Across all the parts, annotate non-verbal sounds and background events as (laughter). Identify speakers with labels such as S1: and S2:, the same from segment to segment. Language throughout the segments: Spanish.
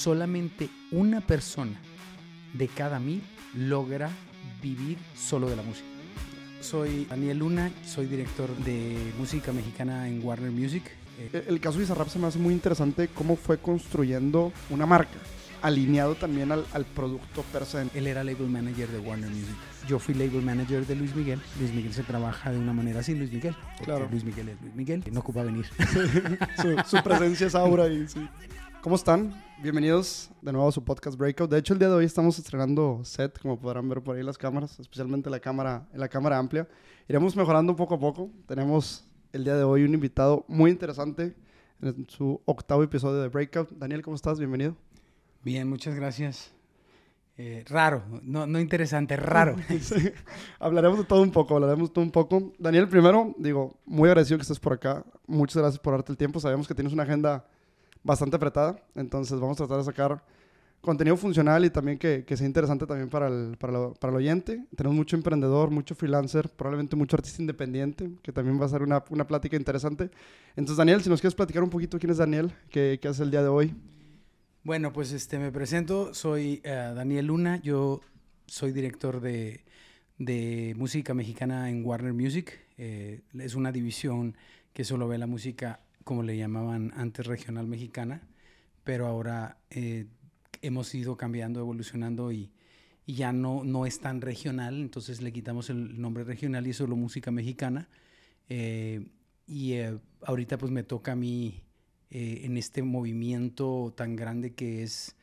S1: solamente una persona de cada mil logra vivir solo de la música. Soy Daniel Luna, soy director de música mexicana en Warner Music.
S2: El, caso de Bizarrap se me hace muy interesante cómo fue construyendo una marca, alineado también al, al producto per se.
S1: Él era label manager de Warner Music. Yo fui label manager de Luis Miguel. Luis Miguel se trabaja de una manera así, Luis Miguel.
S2: Claro.
S1: Luis Miguel es Luis Miguel. No ocupa venir. (laughs)
S2: su, su presencia es aura y sí. ¿Cómo están? Bienvenidos de nuevo a su podcast Breakout. De hecho, el día de hoy estamos estrenando set, como podrán ver por ahí las cámaras, especialmente la cámara, la cámara amplia. Iremos mejorando poco a poco. Tenemos el día de hoy un invitado muy interesante en su octavo episodio de Breakout. Daniel, ¿cómo estás? Bienvenido.
S1: Bien, muchas gracias. Eh, raro, no, no interesante, raro. (laughs)
S2: Sí. Hablaremos de todo un poco, hablaremos de todo un poco. Daniel, primero, digo, muy agradecido que estés por acá. Muchas gracias por darte el tiempo. Sabemos que tienes una agenda bastante apretada, entonces vamos a tratar de sacar contenido funcional y también que, que sea interesante también para el, para, lo- para el oyente. Tenemos mucho emprendedor, mucho freelancer, probablemente mucho artista independiente, que también va a ser una, una plática interesante. Entonces, Daniel, si nos quieres platicar un poquito quién es Daniel, qué, qué hace el día de hoy.
S1: Bueno, pues este me presento, soy eh, Daniel Luna, yo soy director de, de música mexicana en Warner Music. Eh, es una división que solo ve la música, como le llamaban antes, regional mexicana, pero ahora eh, hemos ido cambiando, evolucionando y, ya no, no es tan regional, entonces le quitamos el nombre regional y es solo música mexicana. Eh, y eh, ahorita pues me toca a mí eh, en este movimiento tan grande que es,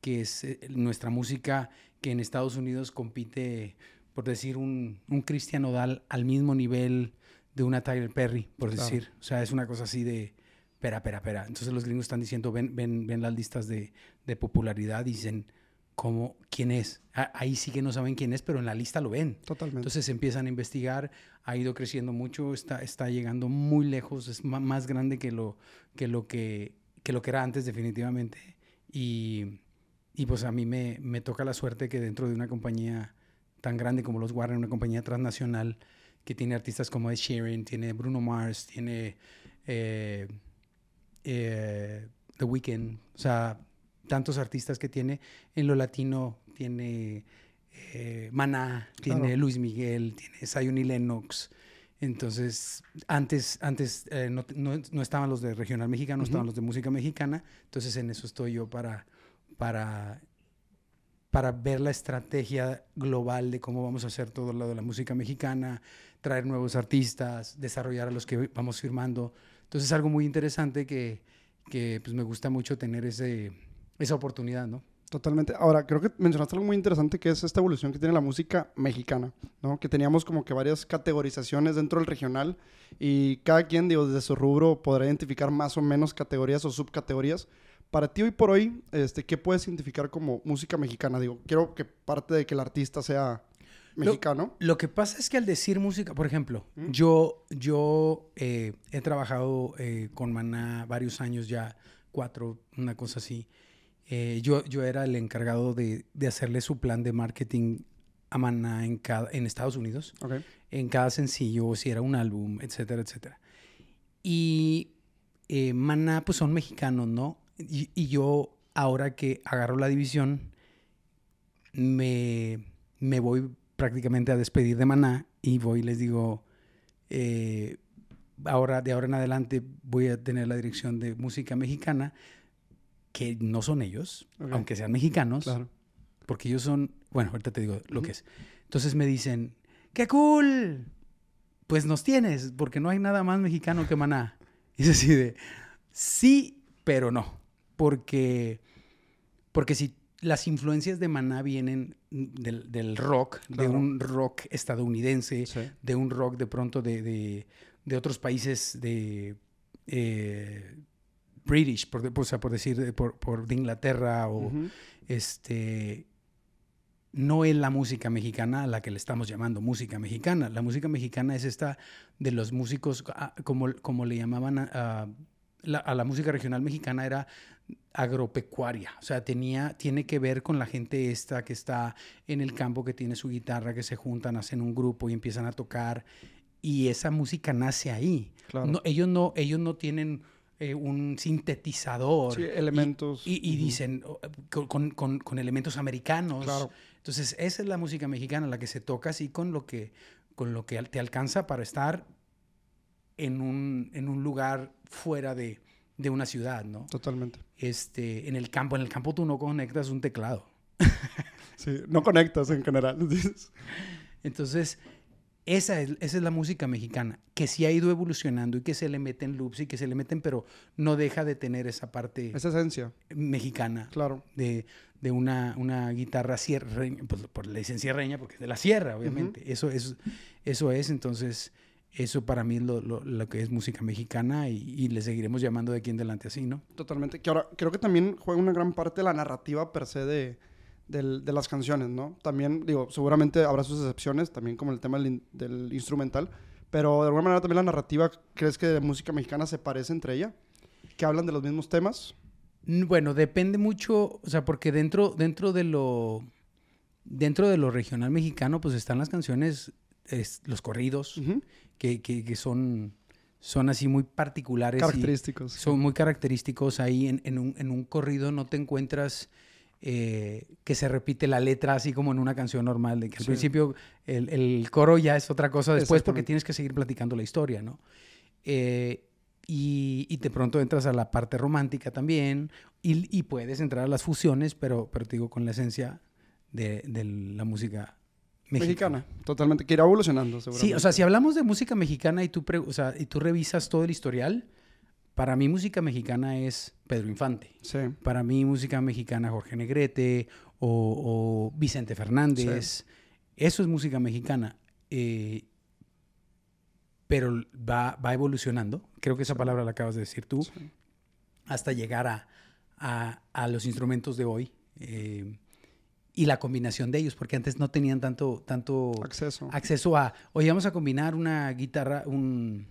S1: que es nuestra música, que en Estados Unidos compite, por decir, un, un Cristian Odal al mismo nivel de una Tyler Perry, por
S2: Claro.
S1: decir. O sea, es una cosa así de, espera, espera, espera. Entonces los gringos están diciendo, ven, ven, ven las listas de, de popularidad dicen, ¿cómo? ¿Quién es? Ah, ahí sí que no saben quién es, pero en la lista lo ven.
S2: Totalmente.
S1: Entonces empiezan a investigar, ha ido creciendo mucho, está, está llegando muy lejos, es más grande que lo que, lo que, que lo que era antes definitivamente. Y, y pues a mí me, me toca la suerte que dentro de una compañía tan grande como los Warner, una compañía transnacional que tiene artistas como Ed Sheeran, tiene Bruno Mars, tiene eh, eh, The Weeknd, o sea, tantos artistas que tiene en lo latino, tiene eh, Maná, tiene. Luis Miguel, tiene Zion y Lennox. Entonces, antes, antes eh, no, no- no estaban los de regional mexicano, estaban los de música mexicana. Entonces, en eso estoy yo para, para, para ver la estrategia global de cómo vamos a hacer todo lo de la música mexicana, traer nuevos artistas, desarrollar a los que vamos firmando. Entonces, es algo muy interesante que, que pues, me gusta mucho tener ese, esa oportunidad, ¿no?
S2: Totalmente. Ahora, creo que mencionaste algo muy interesante que es esta evolución que tiene la música mexicana, ¿no? Que teníamos como que varias categorizaciones dentro del regional y cada quien, digo, desde su rubro podrá identificar más o menos categorías o subcategorías. Para ti hoy por hoy, este, ¿qué puedes identificar como música mexicana? Digo, quiero que parte de que el artista sea mexicano.
S1: Lo que pasa es que al decir música, por ejemplo,
S2: Mm.
S1: yo, yo eh, he trabajado eh, con Maná varios años ya, cuatro, una cosa así. Eh, yo, yo era el encargado de, de hacerle su plan de marketing a Maná en, cada, en Estados Unidos,
S2: Ok.
S1: en cada sencillo, si era un álbum, etcétera, etcétera. Y Maná, pues son mexicanos, ¿no? Y, y yo, ahora que agarro la división, me, me voy prácticamente a despedir de Maná y voy y les digo, eh, ahora, de ahora en adelante voy a tener la dirección de música mexicana, que no son ellos, aunque sean mexicanos,
S2: Claro.
S1: porque ellos son, bueno, ahorita te digo lo que es. Entonces me dicen, ¡qué cool! Pues nos tienes, porque no hay nada más mexicano que Maná. (laughs) Y es así de, sí, pero no, porque, porque si las influencias de Maná vienen del, del rock, de un rock estadounidense,
S2: Sí.
S1: de un rock de pronto de, de, de otros países de eh, British, por, o sea, por decir, de- por, por de Inglaterra o este no es la música mexicana a la que le estamos llamando música mexicana. La música mexicana es esta de los músicos, ah, como, como le llamaban a, a la, a la música regional mexicana, era agropecuaria. O sea, tenía, tiene que ver con la gente esta que está en el campo, que tiene su guitarra, que se juntan, hacen un grupo y empiezan a tocar. Y esa música nace ahí.
S2: Claro.
S1: No, ellos, no, ellos no tienen eh, un sintetizador.
S2: Sí, elementos.
S1: Y, y- y dicen, con, con- con elementos americanos.
S2: Claro.
S1: Entonces, esa es la música mexicana, la que se toca así con lo que, con lo que te alcanza para estar en un, en un lugar fuera de, de una ciudad, ¿no?
S2: Totalmente.
S1: Este, en el campo, en el campo tú no conectas un teclado. (laughs)
S2: Sí, no conectas en general. (laughs) dices.
S1: Entonces, esa es, esa es la música mexicana, que sí ha ido evolucionando y que se le meten loops y que se le meten, pero no deja de tener esa parte
S2: Esa esencia,
S1: mexicana
S2: claro.
S1: de, de una, una guitarra sierreña, pues por le dicen sierreña porque es de la sierra, obviamente. Eso, es, eso es, entonces, eso para mí es lo, lo- lo que es música mexicana y, y le seguiremos llamando de aquí en adelante así, ¿no?
S2: Totalmente. Que ahora creo que también juega una gran parte la narrativa per se de, del- de las canciones, ¿no? También, digo, seguramente habrá sus excepciones, también como el tema del, del instrumental, pero de alguna manera también la narrativa, ¿crees que de música mexicana se parece entre ella? Que hablan de los mismos temas.
S1: Bueno, depende mucho, o sea, porque dentro, dentro de lo dentro de lo regional mexicano, pues están las canciones, es- los corridos, que, que- que son, son así muy particulares.
S2: Característicos.
S1: son muy característicos ahí. En, en un, en un corrido no te encuentras eh, que se repite la letra así como en una canción normal, de que al
S2: Sí.
S1: principio el, el coro ya es otra cosa después porque tienes que seguir platicando la historia, ¿no? Eh, y, y de pronto entras a la parte romántica también y, y puedes entrar a las fusiones, pero, pero te digo con la esencia de, de la música mexicana.
S2: Mexicana, totalmente. Que irá evolucionando,
S1: Sí,
S2: seguramente.
S1: o sea, si hablamos de música mexicana y tú, o sea, y tú revisas todo el historial, para mí música mexicana es Pedro Infante.
S2: Sí,
S1: Para mí música mexicana Jorge Negrete o, o Vicente Fernández. Eso es música mexicana. Eh, pero va, va evolucionando. Creo que esa palabra la acabas de decir tú.
S2: sí.
S1: Hasta llegar a, a- a los instrumentos de hoy. eh, y la combinación de ellos, porque antes no tenían tanto, tanto
S2: Acceso.
S1: acceso a, oye, vamos a combinar una guitarra, un,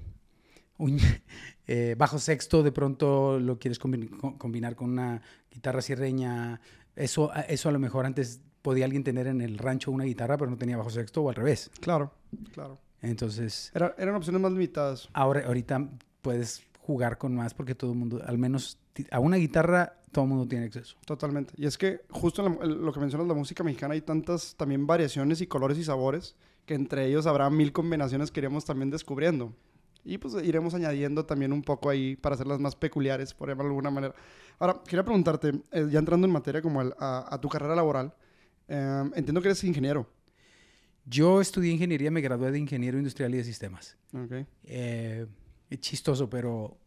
S1: un, (laughs) eh, bajo sexto, de pronto lo quieres combi- co- combinar con una guitarra sierreña. Eso, eso a lo mejor antes podía alguien tener en el rancho una guitarra, pero no tenía bajo sexto o al revés.
S2: Claro, claro.
S1: Entonces,
S2: Era- eran opciones más limitadas.
S1: ahora, ahorita puedes jugar con más porque todo el mundo, al menos a una guitarra, todo el mundo tiene acceso.
S2: Totalmente. Y es que justo en la- en lo que mencionas, la música mexicana, hay tantas también variaciones y colores y sabores que entre ellos habrá mil combinaciones que iremos también descubriendo. Y pues iremos añadiendo también un poco ahí para hacerlas más peculiares, por llamarlo de alguna manera. Ahora, quería preguntarte, eh, ya entrando en materia como a, a tu carrera laboral, eh, entiendo que eres ingeniero.
S1: Yo estudié ingeniería, me gradué de ingeniero industrial y de sistemas.
S2: Ok.
S1: eh, es chistoso, pero,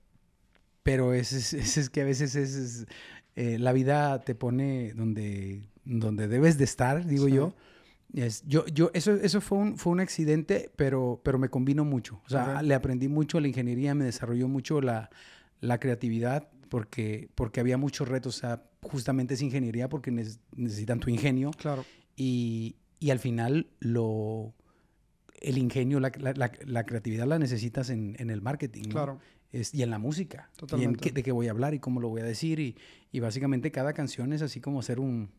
S1: pero es, es, es- que a veces es, eh, la vida te pone donde, donde debes de estar, digo
S2: Sí.
S1: yo. Yo, yo, eso, eso fue un, fue un accidente, pero, pero me combinó mucho. O sea, le aprendí mucho a la ingeniería, me desarrolló mucho la, la creatividad, porque, porque había muchos retos. O sea, justamente es ingeniería porque neces- necesitan tu ingenio
S2: Claro.
S1: y, y al final lo el ingenio, la, la- la- la creatividad la necesitas en, en el marketing, ¿no?
S2: Claro.
S1: Es- y en la música. Y en
S2: Totalmente.
S1: qué- de qué voy a hablar y cómo lo voy a decir. Y, y básicamente cada canción es así como hacer un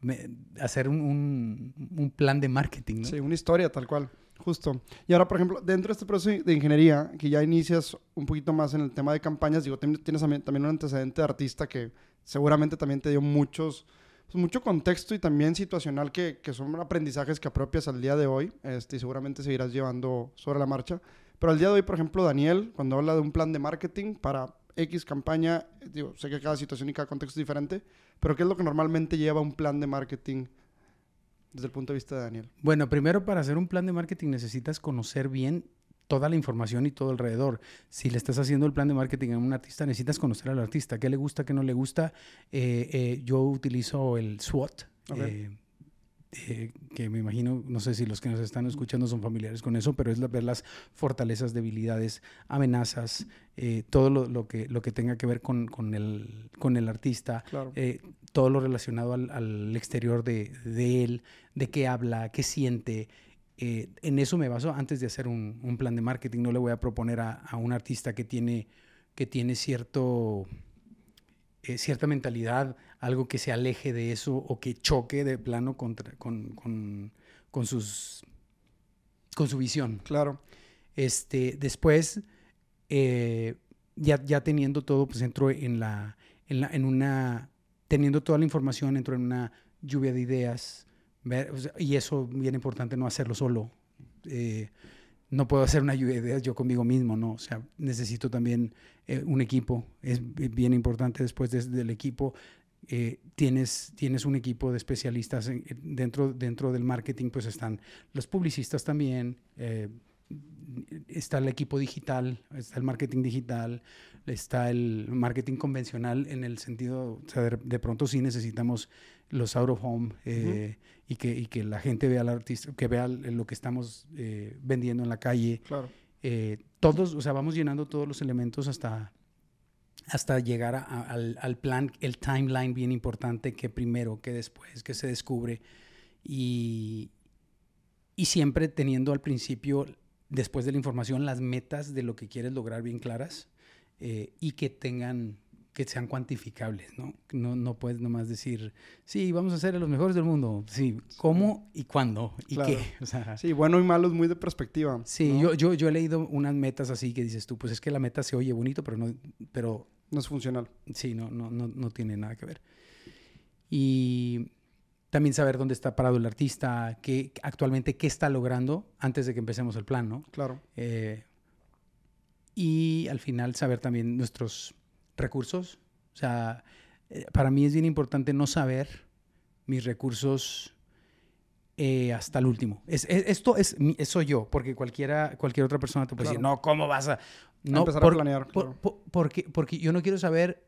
S1: me- hacer un, un- un plan de marketing, ¿no?
S2: Sí, una historia tal cual, justo. Y ahora, por ejemplo, dentro de este proceso de ingeniería, que ya inicias un poquito más en el tema de campañas, digo, tien- tienes también, también un antecedente de artista que seguramente también te dio muchos, pues, mucho contexto y también situacional que, que son aprendizajes que apropias al día de hoy este, y seguramente seguirás llevando sobre la marcha. Pero al día de hoy, por ejemplo, Daniel, cuando habla de un plan de marketing para X campaña, eh, digo, sé que cada situación y cada contexto es diferente, pero ¿qué es lo que normalmente lleva un plan de marketing desde el punto de vista de Daniel?
S1: Bueno, primero para hacer un plan de marketing necesitas conocer bien toda la información y todo alrededor. Si le estás haciendo el plan de marketing a un artista, necesitas conocer al artista, qué le gusta, qué no le gusta. Eh, eh, yo utilizo el SWOT, eh, eh, que me imagino, no sé si los que nos están escuchando son familiares con eso, pero es la- ver las fortalezas, debilidades, amenazas, eh, todo lo, lo que, lo que tenga que ver con, con el, con el artista
S2: Claro.
S1: eh, todo lo relacionado al, al exterior de, de él, de qué habla, qué siente. En eso me baso antes de hacer un, un plan de marketing. No le voy a proponer a, a un artista que tiene, que tiene cierto, eh, cierta mentalidad, algo que se aleje de eso o que choque de plano contra, con, con, con sus, con su visión.
S2: Claro.
S1: Este, después, eh, ya, ya teniendo todo, pues entro en la, en la, en una, teniendo toda la información, entro en una lluvia de ideas, y eso bien importante, no hacerlo solo. Eh, no puedo hacer una lluvia de ideas yo conmigo mismo, ¿no? O sea, necesito también eh, un equipo. Es bien importante después del equipo. Eh, tienes, tienes un equipo de especialistas dentro, dentro del marketing, pues están los publicistas también, está el equipo digital, está el marketing digital, está el marketing convencional en el sentido, o sea, de, pronto sí necesitamos los out of home eh, y, que, y que la gente vea al artista, que vea lo que estamos eh, vendiendo en la calle.
S2: Claro.
S1: Eh, todos, o sea, vamos llenando todos los elementos hasta, hasta llegar al, al, plan, el timeline bien importante, que primero, que después, que se descubre. Y, y siempre teniendo al principio después de la información, las metas de lo que quieres lograr bien claras eh, y que tengan, que sean cuantificables, ¿no? ¿no? No puedes nomás decir, sí, vamos a ser los mejores del mundo. Sí, ¿cómo y cuándo? ¿Y qué?
S2: sí, bueno y malo es muy de perspectiva.
S1: Sí, yo, yo, yo he leído unas metas así que dices tú, pues es que la meta se oye bonito, pero no... Pero,
S2: no es funcional.
S1: Sí, no, no, no, no tiene nada que ver. Y también saber dónde está parado el artista, qué, actualmente qué está logrando antes de que empecemos el plan, ¿no?
S2: Claro.
S1: Eh, y al final saber también nuestros recursos. O sea, eh, para mí es bien importante no saber mis recursos eh, hasta el último. Es, esto es, soy yo, porque cualquiera, cualquier otra persona te puede decir, no, ¿cómo vas a...? No,
S2: empezar a planear.
S1: porque, porque yo no quiero saber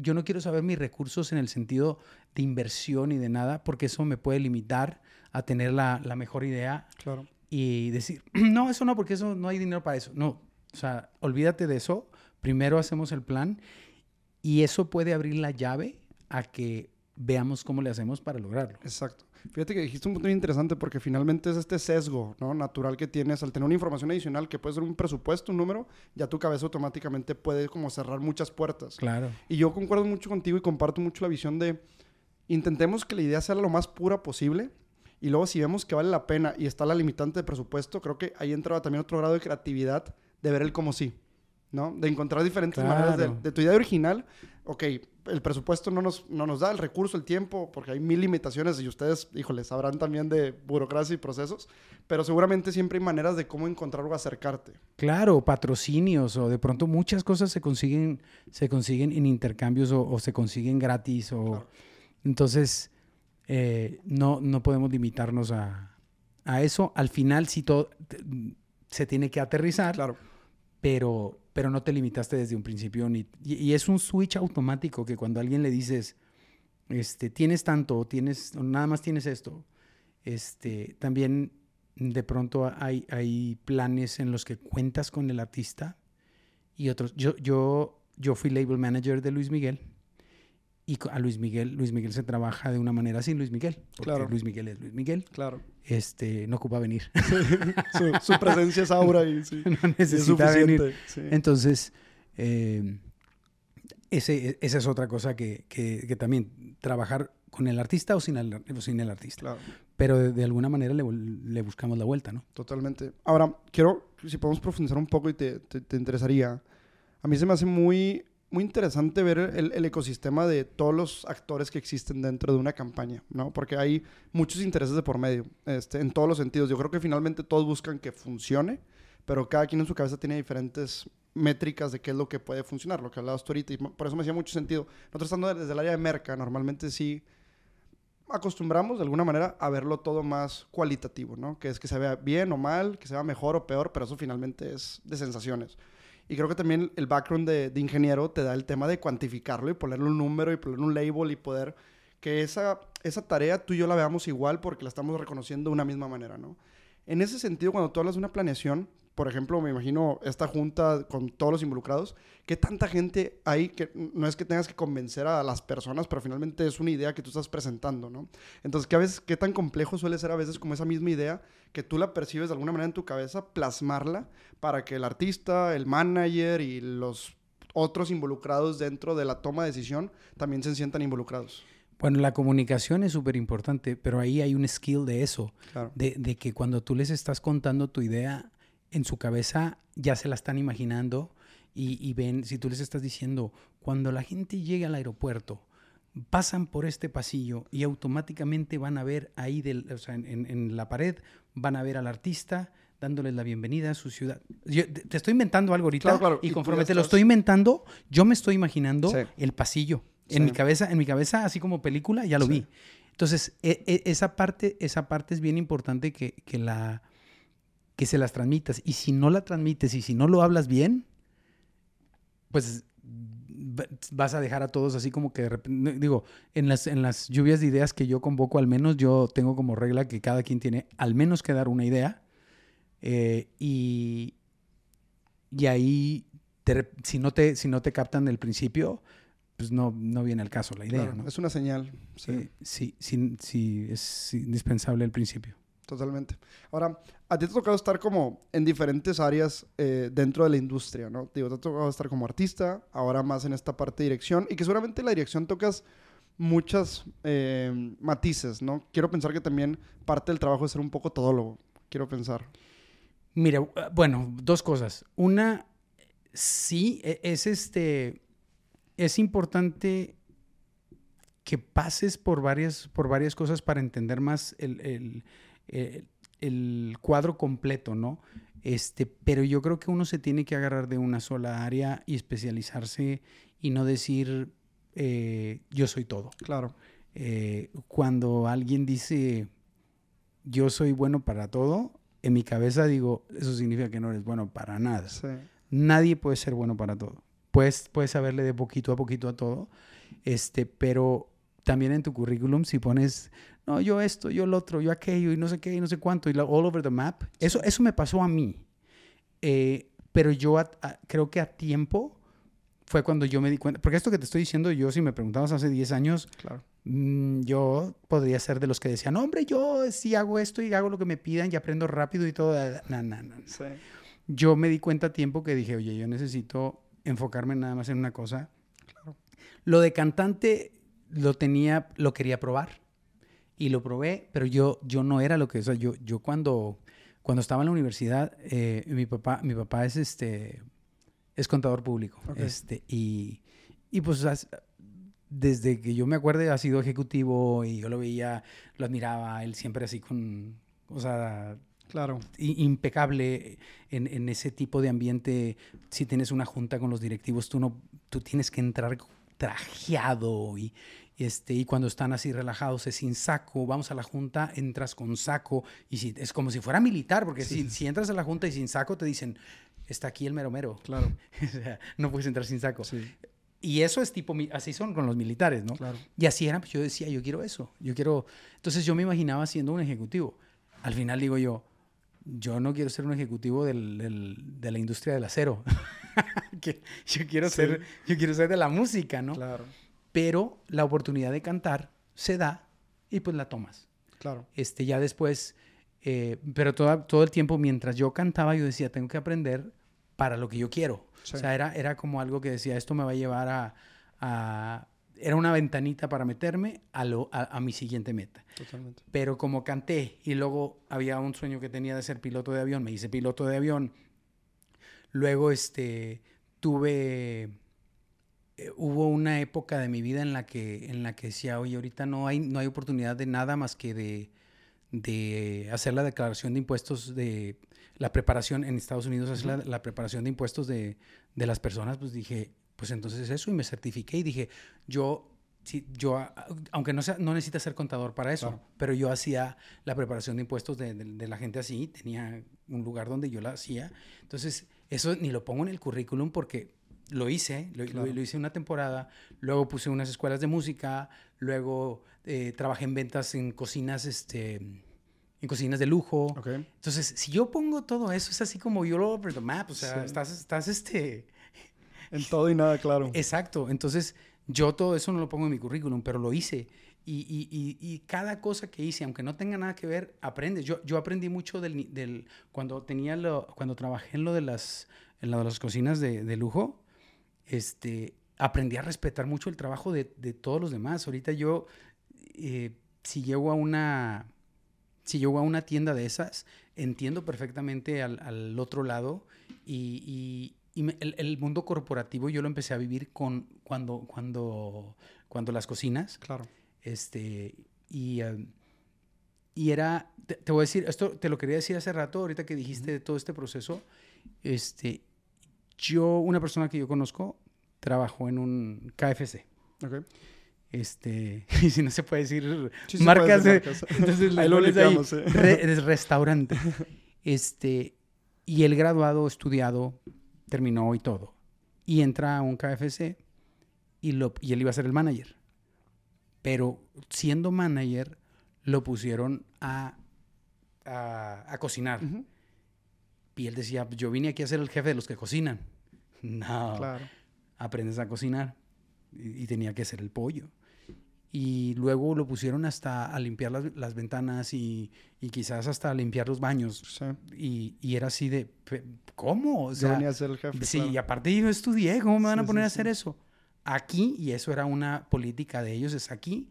S1: yo no quiero saber mis recursos en el sentido de inversión y de nada, porque eso me puede limitar a tener la, la mejor idea
S2: claro.
S1: y decir, (clears throat) no, eso no, porque eso no hay dinero para eso. No, o sea, olvídate de eso. Primero hacemos el plan y eso puede abrir la llave a que veamos cómo le hacemos para lograrlo.
S2: Exacto. Fíjate que dijiste un punto muy interesante porque finalmente es este sesgo ¿no? natural que tienes al tener una información adicional que puede ser un presupuesto, un número, ya tu cabeza automáticamente puede como cerrar muchas puertas.
S1: Claro.
S2: Y yo concuerdo mucho contigo y comparto mucho la visión de intentemos que la idea sea lo más pura posible y luego si vemos que vale la pena y está la limitante de presupuesto, creo que ahí entra también otro grado de creatividad de ver el como sí. ¿no? De encontrar diferentes maneras de, tu idea original. Ok, el presupuesto no nos, no nos da el recurso, el tiempo, porque hay mil limitaciones y ustedes, híjole, sabrán también de burocracia y procesos, pero seguramente siempre hay maneras de cómo encontrar o acercarte.
S1: Claro, patrocinios o de pronto muchas cosas se consiguen, se consiguen en intercambios o, se consiguen gratis o... Entonces, eh, no, no podemos limitarnos a, a eso. Al final, si todo se tiene que aterrizar.
S2: Claro.
S1: Pero pero no te limitaste desde un principio. Ni, y, es un switch automático que cuando alguien le dices, este, tienes tanto, tienes, nada más tienes esto, este, también de pronto hay, hay planes en los que cuentas con el artista y otros. Yo, yo, yo fui label manager de Luis Miguel y a Luis Miguel, Luis Miguel se trabaja de una manera sin Luis Miguel. Porque claro. Luis Miguel es Luis Miguel.
S2: Claro.
S1: Este, no ocupa venir. (laughs)
S2: su, presencia es aura y sí. (laughs)
S1: No necesita venir. Entonces, eh, ese, esa es otra cosa que, que, también, trabajar con el artista o sin el, sin el artista.
S2: Claro.
S1: Pero de, alguna manera le, le, buscamos la vuelta, ¿no?
S2: Totalmente. Ahora, quiero, si podemos profundizar un poco y te, te, te interesaría, a mí se me hace muy muy interesante ver el, ecosistema de todos los actores que existen dentro de una campaña, ¿no? Porque hay muchos intereses de por medio, este, en todos los sentidos. Yo creo que finalmente todos buscan que funcione, pero cada quien en su cabeza tiene diferentes métricas de qué es lo que puede funcionar, lo que hablabas tú ahorita, y por eso me hacía mucho sentido. Nosotros estando desde el área de merca, normalmente sí acostumbramos de alguna manera a verlo todo más cualitativo, ¿no? Que es que se vea bien o mal, que se vea mejor o peor, pero eso finalmente es de sensaciones. Y creo que también el background de, ingeniero te da el tema de cuantificarlo y ponerle un número y ponerle un label y poder que esa, esa tarea tú y yo la veamos igual porque la estamos reconociendo de una misma manera, ¿no? En ese sentido, cuando tú hablas de una planeación, por ejemplo, me imagino esta junta con todos los involucrados, ¿qué tanta gente hay que no es que tengas que convencer a las personas, pero finalmente es una idea que tú estás presentando, ¿no? Entonces, ¿qué, a veces, qué tan complejo suele ser a veces como esa misma idea que tú la percibes de alguna manera en tu cabeza, plasmarla para que el artista, el manager y los otros involucrados dentro de la toma de decisión también se sientan involucrados?
S1: Bueno, la comunicación es súper importante, pero ahí hay un skill de eso, de, de que cuando tú les estás contando tu idea, en su cabeza ya se la están imaginando y, y ven, si tú les estás diciendo, cuando la gente llegue al aeropuerto, pasan por este pasillo y automáticamente van a ver ahí, del, o sea, en, la pared, van a ver al artista dándoles la bienvenida a su ciudad. Yo te estoy inventando algo ahorita
S2: Claro, claro, y
S1: conforme te lo estoy inventando, yo me estoy imaginando
S2: Sí.
S1: el pasillo.
S2: Sí.
S1: En mi cabeza, en mi cabeza, así como película, ya lo
S2: Sí.
S1: vi. Entonces, e- e- esa, parte, esa parte es bien importante que, que la, que se las transmitas. Y si no la transmites y si no lo hablas bien, pues va- vas a dejar a todos así como que de repente, digo, en las, en las lluvias de ideas que yo convoco, al menos yo tengo como regla que cada quien tiene al menos que dar una idea. eh, y, y ahí, rep- si, no te, si no te captan del principio, pues no, no viene al caso la idea.
S2: Claro,
S1: ¿no?
S2: Es una señal. Sí.
S1: Eh, sí, sí, sí, es indispensable el principio.
S2: Totalmente. Ahora, a ti te ha tocado estar como en diferentes áreas eh, dentro de la industria, ¿no? Digo, te ha tocado estar como artista, ahora más en esta parte de dirección, y que seguramente en la dirección tocas muchas eh, matices, ¿no? Quiero pensar que también parte del trabajo es ser un poco todólogo, quiero pensar.
S1: Mira, uh, bueno, dos cosas. Una, sí, e- es este, es importante que pases por varias, por varias cosas para entender más el- el- el cuadro completo, ¿no? Este, pero yo creo que uno se tiene que agarrar de una sola área y especializarse y no decir eh, yo soy todo.
S2: Claro.
S1: Eh, cuando alguien dice yo soy bueno para todo, en mi cabeza digo, eso significa que no eres bueno para nada.
S2: Sí.
S1: Nadie puede ser bueno para todo. Puedes, puedes saberle de poquito a poquito a todo, este, pero también en tu currículum si pones, no, yo esto, yo lo otro, yo aquello y no sé qué y no sé cuánto, y la- all over the map, eso, eso me pasó a mí. Eh, pero yo a- a- creo que a tiempo fue cuando yo me di cuenta, porque esto que te estoy diciendo, yo si me preguntabas hace 10 años,
S2: Claro.
S1: Mm, yo podría ser de los que decían, hombre, yo sí hago esto y hago lo que me pidan y aprendo rápido y todo. No, no, no.
S2: Sí.
S1: Yo me di cuenta a tiempo que dije, oye, yo necesito enfocarme nada más en una cosa. Lo de cantante lo tenía, lo quería probar y lo probé, pero yo, yo no era lo que, o sea, yo, yo cuando, cuando estaba en la universidad, eh, mi papá, mi papá es este, es contador público, este, y, y pues desde que yo me acuerde ha sido ejecutivo y yo lo veía, lo admiraba, él siempre así con, o sea,
S2: Claro.
S1: impecable en, en ese tipo de ambiente. Si tienes una junta con los directivos, tú no, tú tienes que entrar trajeado y, este, y cuando están así relajados es sin saco. Vamos a la junta, entras con saco y si, es como si fuera militar, porque
S2: Sí,
S1: si, entras a la junta y sin saco te dicen, está aquí el mero mero.
S2: Claro. (laughs)
S1: O sea, no puedes entrar sin saco.
S2: Sí.
S1: Y eso es tipo, así son con los militares, ¿no?
S2: Claro.
S1: Y así era, pues yo decía, yo quiero eso, yo quiero... Entonces yo me imaginaba siendo un ejecutivo. Al final digo yo, yo no quiero ser un ejecutivo del- del- de la industria del acero. (laughs) (laughs) Que yo, quiero
S2: Sí.
S1: ser, yo quiero ser de la música, ¿no?
S2: Claro.
S1: Pero la oportunidad de cantar se da y pues la tomas.
S2: Claro.
S1: Este, ya después, eh, pero toda- todo el tiempo mientras yo cantaba, yo decía, tengo que aprender para lo que yo quiero.
S2: Sí.
S1: O sea, era, era como algo que decía, esto me va a llevar a... a- era una ventanita para meterme a, lo, a, a mi siguiente meta.
S2: Totalmente.
S1: Pero como canté y luego había un sueño que tenía de ser piloto de avión, me hice piloto de avión. Luego este, tuve... eh, hubo una época de mi vida en la que, en la que decía, oye, ahorita no hay, no hay oportunidad de nada más que de, de hacer la declaración de impuestos de la preparación en Estados Unidos, hacer la, la preparación de impuestos de, de las personas, pues dije, pues entonces eso y me certifiqué y dije, yo, sí, yo aunque no, sea, no necesitas ser contador para eso,
S2: Claro.
S1: pero yo hacía la preparación de impuestos de, de- de la gente así, tenía un lugar donde yo la hacía, entonces eso ni lo pongo en el currículum porque lo hice, lo, lo-
S2: Claro.
S1: lo hice una temporada, luego puse unas escuelas de música, luego eh, trabajé en ventas en cocinas, este, en cocinas de lujo.
S2: Ok.
S1: Entonces, si yo pongo todo eso, es así como you're all over the map, o sea,
S2: Sí.
S1: estás, estás, este,
S2: En todo y nada, claro. (laughs)
S1: exacto. Entonces, yo todo eso no lo pongo en mi currículum, pero lo hice. Y, y- y- y cada cosa que hice, aunque no tenga nada que ver, aprendes. Yo, yo aprendí mucho del, del cuando tenía lo, cuando trabajé en lo de las, en lo de las cocinas de, de lujo, este, aprendí a respetar mucho el trabajo de, de todos los demás. Ahorita yo, eh, si llego a una, si llego a una tienda de esas, entiendo perfectamente al, al otro lado y, y- el, el mundo corporativo yo lo empecé a vivir con cuando, cuando, cuando las cocinas,
S2: Claro.
S1: Este, y, eh, y era, te, te voy a decir, esto te lo quería decir hace rato, ahorita que dijiste de todo este proceso, este, yo, una persona que yo conozco, trabajó en un KFC.
S2: Ok.
S1: Este, (laughs) y si no se puede decir
S2: Sí,
S1: marcas,
S2: puedes
S1: eh,
S2: decir marcas.
S1: entonces
S2: Ahí lo
S1: ahí, re- es restaurante. (laughs) Este, y el graduado, estudiado, terminó y todo. Y entra a un KFC y, lo, y él iba a ser el manager. Pero siendo manager, lo pusieron a, a, a cocinar. Y él decía, yo vine aquí a ser el jefe de los que cocinan. (laughs) No,
S2: Claro.
S1: aprendes a cocinar. Y, y tenía que ser el pollo. Y luego lo pusieron hasta a limpiar las, las ventanas y, y quizás hasta a limpiar los baños.
S2: Sí.
S1: Y, y era así de, "Pe- ¿cómo? O
S2: Yo
S1: sea,
S2: venía a ser el jefe.
S1: sí,
S2: claro.
S1: y aparte yo estudié, ¿cómo me van a poner
S2: sí,
S1: a hacer eso? Aquí, y eso era una política de ellos, es aquí,